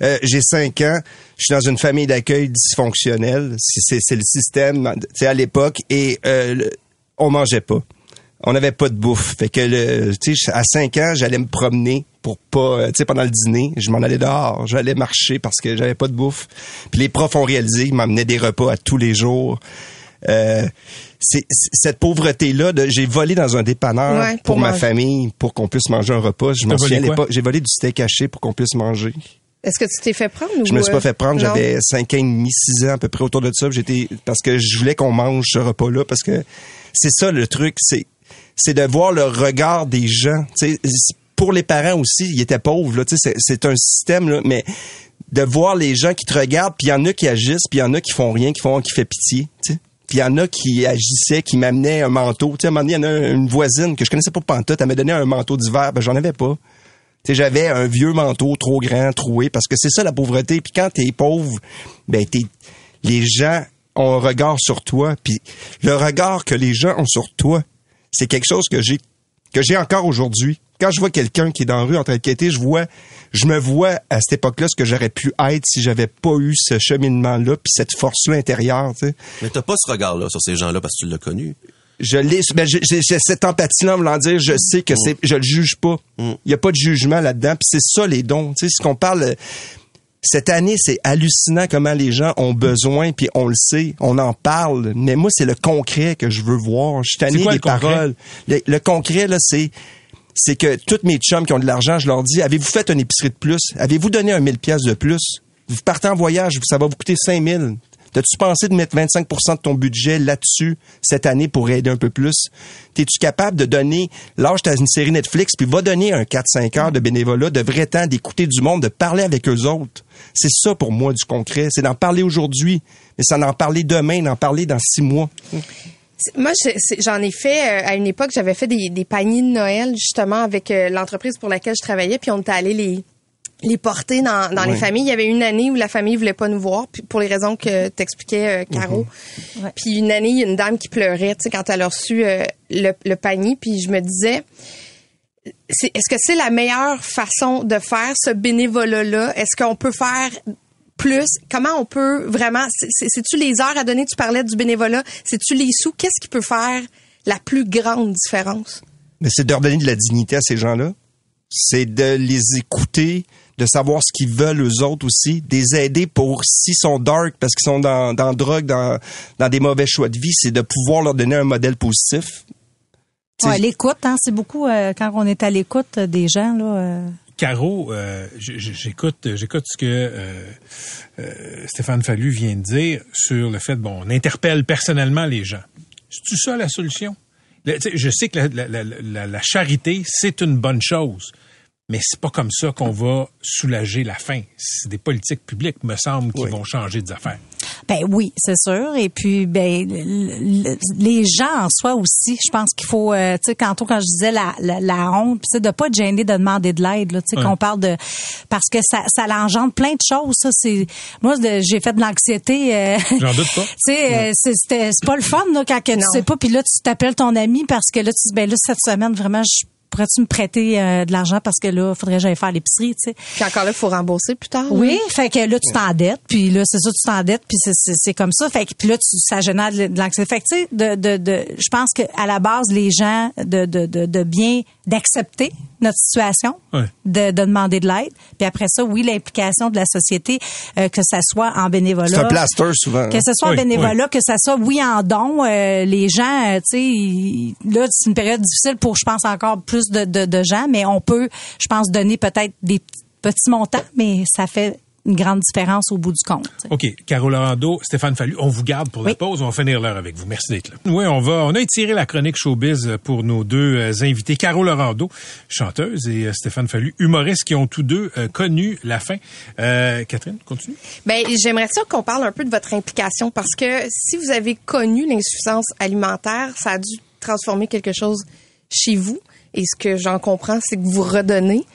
[SPEAKER 5] Euh, J'ai 5 ans. Je suis dans une famille d'accueil dysfonctionnelle. C'est- C'est c'est le système, tu sais, à l'époque. Et euh, le- on mangeait pas. On n'avait pas de bouffe. Fait que, le, tu sais, à 5 ans, j'allais me promener pour pas, euh, tu sais, pendant le dîner, je m'en allais dehors. J'allais marcher parce que j'avais pas de bouffe. Puis les profs ont réalisé, ils m'amenaient des repas à tous les jours. Euh, c'est c'est- cette pauvreté là j'ai volé dans un dépanneur
[SPEAKER 7] Ouais,
[SPEAKER 5] pour,
[SPEAKER 7] pour
[SPEAKER 5] ma famille pour qu'on puisse manger un repas je m'en souviens j'ai volé du steak haché pour qu'on puisse manger
[SPEAKER 7] Est-ce que tu t'es fait prendre?
[SPEAKER 5] je
[SPEAKER 7] ou,
[SPEAKER 5] me suis
[SPEAKER 7] euh,
[SPEAKER 5] pas fait prendre j'avais cinq ans et demi six ans à peu près autour de ça j'étais parce que je voulais qu'on mange ce repas là parce que c'est ça le truc c'est c'est de voir le regard des gens pour les parents aussi ils étaient pauvres là tu sais c'est- un système là mais de voir les gens qui te regardent, puis il y en a qui agissent, puis il y en a qui font rien, qui font qui fait pitié. Puis il y en a qui agissaient, qui m'amenaient un manteau. Tu sais, à un moment donné, il y en a une voisine que je connaissais pas pantoute, elle m'a donné un manteau d'hiver, ben j'en avais pas. J'avais un vieux manteau trop grand, troué, parce que c'est ça la pauvreté. Puis quand t'es pauvre, ben t'es, les gens ont un regard sur toi, puis le regard que les gens ont sur toi, c'est quelque chose que j'ai que j'ai encore aujourd'hui. Quand je vois quelqu'un qui est dans la rue en train de quêter, je vois, je me vois à cette époque-là ce que j'aurais pu être si j'avais pas eu ce cheminement-là puis cette force-là intérieure, tu sais.
[SPEAKER 12] Mais t'as pas ce regard-là sur ces gens-là parce que tu l'as connu.
[SPEAKER 5] Je l'ai, ben j'ai cette empathie-là, en voulant dire, je sais que c'est, je le juge pas. Il y a pas de jugement là-dedans, puis c'est ça les dons. Tu sais, ce qu'on parle, cette année, c'est hallucinant comment les gens ont besoin, puis on le sait, on en parle. Mais moi, c'est le concret que je veux voir. Je suis tanné des paroles. Le, le concret, là, c'est c'est que tous mes chums qui ont de l'argent, je leur dis, avez-vous fait une épicerie de plus? Avez-vous donné un 1000 pièces de plus? Vous partez en voyage, ça va vous coûter 5000. T'as-tu pensé de mettre 25% de ton budget là-dessus cette année pour aider un peu plus? T'es-tu capable de donner, lâche ta une série Netflix, puis va donner un 4-5 heures de bénévolat, de vrai temps, d'écouter du monde, de parler avec eux autres? C'est ça pour moi du concret. C'est d'en parler aujourd'hui, mais c'est d'en parler demain, d'en parler dans six mois.
[SPEAKER 7] Moi, j'en ai fait euh, à une époque. J'avais fait des, des paniers de Noël justement avec euh, l'entreprise pour laquelle je travaillais, puis on était allé les les porter dans, dans les familles. Il y avait une année où la famille voulait pas nous voir, puis pour les raisons que t'expliquais, euh, Caro.
[SPEAKER 11] Ouais.
[SPEAKER 7] Puis une année, il y a une dame qui pleurait, tu sais, quand elle a reçu euh, le, le panier, puis je me disais, c'est- est-ce que c'est la meilleure façon de faire ce bénévolat-là? Est-ce qu'on peut faire plus? Comment on peut vraiment, c'est- c'est- c'est-tu les heures à donner? Tu parlais du bénévolat. C'est-tu les sous? Qu'est-ce qui peut faire la plus grande différence?
[SPEAKER 5] Mais c'est de leur donner de la dignité à ces gens-là. C'est de les écouter, de savoir ce qu'ils veulent eux autres aussi, des aider pour s'ils sont dark parce qu'ils sont dans dans drogue, dans dans des mauvais choix de vie, c'est de pouvoir leur donner un modèle positif.
[SPEAKER 11] Ouais, l'écoute, hein, c'est beaucoup euh, quand on est à l'écoute des gens là. euh,
[SPEAKER 3] Caro, euh, j'écoute, j'écoute ce que euh, euh, Stéphane Fallu vient de dire sur le fait, bon, on interpelle personnellement les gens. C'est-tu ça la solution? Le- je sais que la- la- la- la charité, c'est une bonne chose, mais c'est pas comme ça qu'on va soulager la faim. C'est des politiques publiques, me semble, qui
[SPEAKER 5] Oui.
[SPEAKER 3] vont changer des affaires.
[SPEAKER 11] Ben oui, c'est sûr. Et puis, ben le- le- les gens en soi aussi, je pense qu'il faut, euh, tu sais, quand, quand je disais la, la, la honte, c'est de pas être gêné de demander de l'aide, là, tu sais, qu'on parle de, parce que ça, ça l'engendre plein de choses. Ça, c'est, moi, j'ai fait de l'anxiété. euh,
[SPEAKER 3] J'en doute pas. <laughs>
[SPEAKER 11] Tu sais, euh, c'est c'était- c'est pas le fun là, quand que tu
[SPEAKER 7] Non.
[SPEAKER 11] sais pas, puis là tu t'appelles ton ami parce que là tu dis ben là cette semaine vraiment je pourrais-tu me prêter euh, de l'argent parce que là faudrait que j'aille faire l'épicerie, tu sais?
[SPEAKER 7] Puis encore là, il faut rembourser plus tard.
[SPEAKER 11] Oui, fait que là tu t'endettes, puis là c'est ça tu t'endettes, puis c'est- c'est c'est comme ça, fait que puis là tu ça génère de l'anxiété. Fait que tu sais de de de je pense que à la base les gens de de de, de bien d'accepter notre situation,
[SPEAKER 3] Ouais.
[SPEAKER 11] de, de demander de l'aide, puis après ça oui l'implication de la société euh, que ça soit en bénévolat.
[SPEAKER 5] C'est un plaster souvent.
[SPEAKER 11] Que ce soit
[SPEAKER 3] Oui,
[SPEAKER 11] en bénévolat, que ça soit oui en don, euh, les gens, euh, tu sais, ils- là c'est une période difficile pour, je pense, encore plus de, de, de gens, mais on peut, je pense, donner peut-être des petits montants, mais ça fait une grande différence au bout du compte.
[SPEAKER 3] OK. Caro Lorando, Stéphane Fallu, on vous garde pour la pause. On va finir l'heure avec vous. Merci d'être là. Oui, on va, on a étiré la chronique showbiz pour nos deux euh, invités. Caro Lorando, chanteuse, et euh, Stéphane Fallu, humoriste, qui ont tous deux euh, connu la fin. Euh, Catherine, continue.
[SPEAKER 7] Ben, j'aimerais ça qu'on parle un peu de votre implication parce que si vous avez connu l'insuffisance alimentaire, ça a dû transformer quelque chose chez vous. Et ce que j'en comprends, c'est que vous redonnez.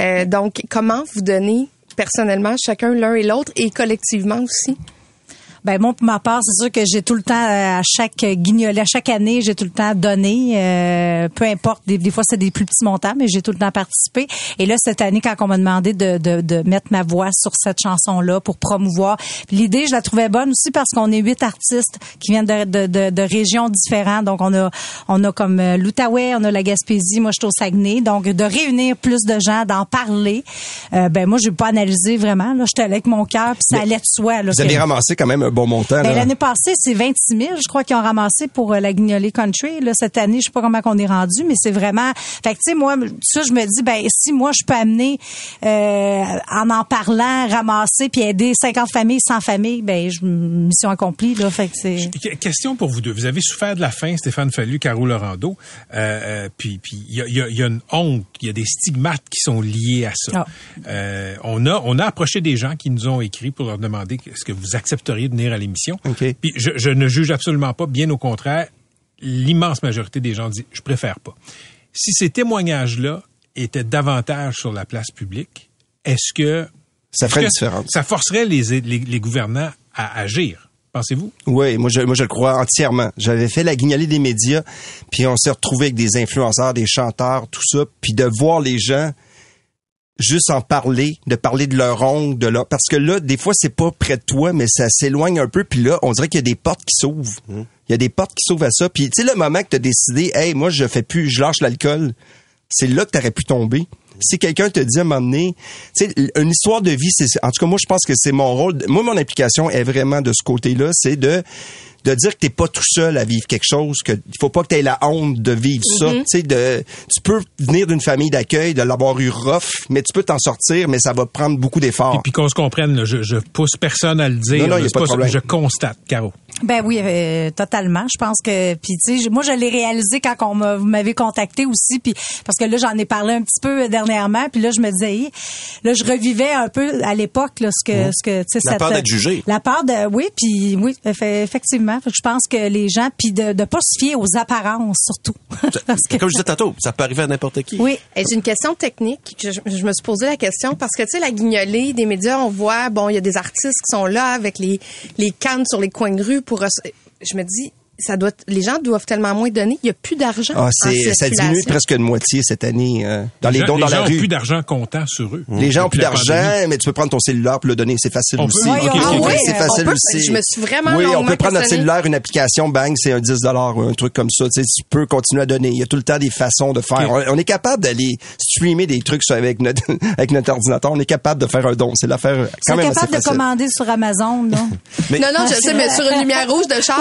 [SPEAKER 7] Euh, donc, comment vous donnez personnellement, chacun l'un et l'autre, et collectivement aussi?
[SPEAKER 11] Ben moi, pour ma part, c'est sûr que j'ai tout le temps, euh, à chaque guignolet, à chaque année, j'ai tout le temps donné. euh, peu importe, des, des fois c'est des plus petits montants, mais j'ai tout le temps participé. Et là, cette année, quand on m'a demandé de, de, de mettre ma voix sur cette chanson-là pour promouvoir, l'idée, je la trouvais bonne aussi parce qu'on est huit artistes qui viennent de, de, de, de régions différentes. Donc on a on a comme euh, l'Outaouais, on a la Gaspésie, moi je suis au Saguenay. Donc de réunir plus de gens, d'en parler. euh, ben moi, j'ai pas analysé vraiment. Là, j'étais avec mon cœur, puis ça
[SPEAKER 5] Mais
[SPEAKER 11] allait de soi. Là,
[SPEAKER 5] Vous avez ramassé quand même un bon montant.
[SPEAKER 11] ben, l'année passée, c'est 26 000, je crois, qu'ils ont ramassé pour euh, la Guignolée Country. Là, cette année, je sais pas comment qu'on est rendu, mais c'est vraiment... Fait que, tu sais, moi, ça, je me dis, ben si moi, je peux amener, euh, en en parlant, ramasser, puis aider 50 familles, 100 familles, ben je, mission accomplie, là. Fait que c'est...
[SPEAKER 3] Qu- Question pour vous deux. Vous avez souffert de la faim, Stéphane Fallu, Caro Lorando. Euh, euh, puis puis il y a, il y a- il y a une honte, il y a des stigmates qui sont liés à ça.
[SPEAKER 11] Ah.
[SPEAKER 3] Euh, on a on a approché des gens qui nous ont écrit pour leur demander est-ce que vous accepteriez de venir à l'émission. Puis je, je ne juge absolument pas, bien au contraire, l'immense majorité des gens disent je préfère pas. Si ces témoignages-là étaient davantage sur la place publique, est-ce que
[SPEAKER 5] Ça ferait une
[SPEAKER 3] est-ce que
[SPEAKER 5] différence.
[SPEAKER 3] Ça forcerait les, les, les gouvernants à agir, pensez-vous?
[SPEAKER 5] Oui, moi je, moi je le crois entièrement. J'avais fait la guignolée des médias, puis on s'est retrouvé avec des influenceurs, des chanteurs, tout ça, puis de voir les gens juste en parler, de parler de leur ongle, de leur parce que là des fois c'est pas près de toi, mais ça s'éloigne un peu, puis là on dirait qu'il y a des portes qui s'ouvrent. Il y a des portes qui s'ouvrent à ça, puis tu sais le moment que tu as décidé, hey moi je fais plus, je lâche l'alcool, c'est là que tu aurais pu tomber. Si quelqu'un te dit à un moment donné, tu sais, une histoire de vie, c'est, en tout cas, moi, je pense que c'est mon rôle. Moi, mon implication est vraiment de ce côté-là, c'est de, de dire que t'es pas tout seul à vivre quelque chose, que il faut pas que tu aies la honte de vivre ça. Tu sais, de, tu peux venir d'une famille d'accueil, de l'avoir eu rough, mais tu peux t'en sortir, mais ça va prendre beaucoup d'efforts.
[SPEAKER 3] Puis, puis qu'on se comprenne, là, je, je pousse personne à le dire.
[SPEAKER 5] Non, non,
[SPEAKER 3] là,
[SPEAKER 5] y a pas de
[SPEAKER 3] ça,
[SPEAKER 5] problème.
[SPEAKER 3] je constate, Caro.
[SPEAKER 11] Ben oui, euh, totalement. Je pense que puis tu sais, moi je l'ai réalisé quand on m'a- vous m'avez contacté aussi, puis parce que là j'en ai parlé un petit peu dernièrement, puis là je me disais, là je revivais un peu à l'époque là, ce que
[SPEAKER 12] Mhm.
[SPEAKER 11] ce que tu sais
[SPEAKER 12] La
[SPEAKER 11] cette-
[SPEAKER 12] peur d'être jugé.
[SPEAKER 11] La peur de oui, puis oui, effe- effectivement. Fait que Je pense que les gens puis de de pas se fier aux apparences surtout. <laughs> Parce que-
[SPEAKER 12] Comme je disais tantôt, ça peut arriver à n'importe qui.
[SPEAKER 11] oui.
[SPEAKER 7] Et j'ai une question technique. Je, je me suis posé la question parce que, tu sais, la guignolée des médias, on voit, bon, il y a des artistes qui sont là avec les, les cannes sur les coins de rue pour... Je me dis, ça doit, les gens doivent tellement moins donner. Il n'y a plus d'argent.
[SPEAKER 5] Ah,
[SPEAKER 7] en
[SPEAKER 5] c'est, ça diminue presque de moitié cette année euh, dans les,
[SPEAKER 3] gens-
[SPEAKER 5] dons dans
[SPEAKER 3] les
[SPEAKER 5] la
[SPEAKER 3] gens ont
[SPEAKER 5] rue.
[SPEAKER 3] plus d'argent comptant sur eux.
[SPEAKER 5] Les gens ont plus d'argent,
[SPEAKER 3] pandémie.
[SPEAKER 5] mais tu peux prendre ton cellulaire pour le donner. C'est facile
[SPEAKER 3] On
[SPEAKER 5] aussi.
[SPEAKER 3] peut? Ah
[SPEAKER 5] ok,
[SPEAKER 3] oui,
[SPEAKER 5] c'est facile
[SPEAKER 7] peut-
[SPEAKER 5] aussi.
[SPEAKER 7] je me suis vraiment
[SPEAKER 5] Oui, on peut prendre notre cellulaire, une application, bang, c'est un 10 ou un truc comme ça. Tu sais, tu peux continuer à donner. Il y a tout le temps des façons de faire. On, on est capable d'aller streamer des trucs avec notre <laughs> avec notre ordinateur. On est capable de faire un don. C'est l'affaire quand même assez
[SPEAKER 11] capables de
[SPEAKER 5] facile.
[SPEAKER 11] commander sur Amazon, non?
[SPEAKER 12] Mais,
[SPEAKER 7] Non, non, je sais, mais sur une lumière rouge de char,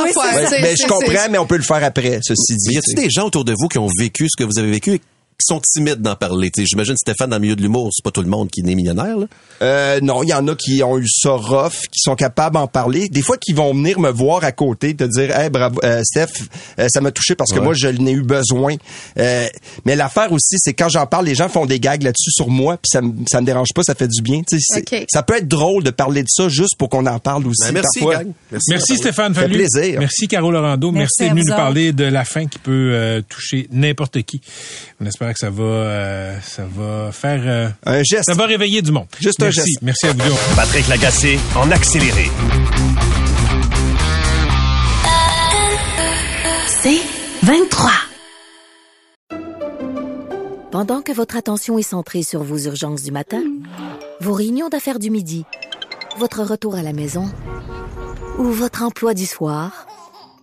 [SPEAKER 5] Comprends, mais on peut le faire après, ceci dit.
[SPEAKER 12] y a-t-il des gens autour de vous qui ont vécu ce que vous avez vécu et sont timides d'en parler? Tu sais, J'imagine Stéphane, dans le milieu de l'humour, c'est pas tout le monde qui est né millionnaire. Là.
[SPEAKER 5] Euh, non, il y en a qui ont eu ça rough, qui sont capables d'en parler. Des fois, qui vont venir me voir à côté, te dire, hey, bravo, euh, Steph, euh, ça m'a touché parce que
[SPEAKER 12] Ouais.
[SPEAKER 5] moi, je n'ai eu besoin. Euh, mais l'affaire aussi, c'est quand j'en parle, les gens font des gags là-dessus sur moi, puis ça me ça me dérange pas, ça fait du bien. Tu sais, c'est-
[SPEAKER 7] Ok.
[SPEAKER 5] Ça peut être drôle de parler de ça juste pour qu'on en parle aussi.
[SPEAKER 12] Ben, merci,
[SPEAKER 5] parfois.
[SPEAKER 12] gang.
[SPEAKER 3] Merci Stéphane
[SPEAKER 5] Ça fait
[SPEAKER 3] Fallu.
[SPEAKER 5] plaisir.
[SPEAKER 3] Merci Caro Laurando.
[SPEAKER 11] Merci
[SPEAKER 3] Merci, d'être venu nous parler de la fin qui peut euh, toucher n'importe qui. On espère que ça va, euh, ça va faire, euh,
[SPEAKER 5] Un geste.
[SPEAKER 3] ça va réveiller du monde.
[SPEAKER 5] Juste un
[SPEAKER 3] Merci.
[SPEAKER 5] geste.
[SPEAKER 3] Merci à vous deux.
[SPEAKER 2] Patrick Lagacé en accéléré.
[SPEAKER 6] C'est 23. Pendant que votre attention est centrée sur vos urgences du matin, vos réunions d'affaires du midi, votre retour à la maison ou votre emploi du soir,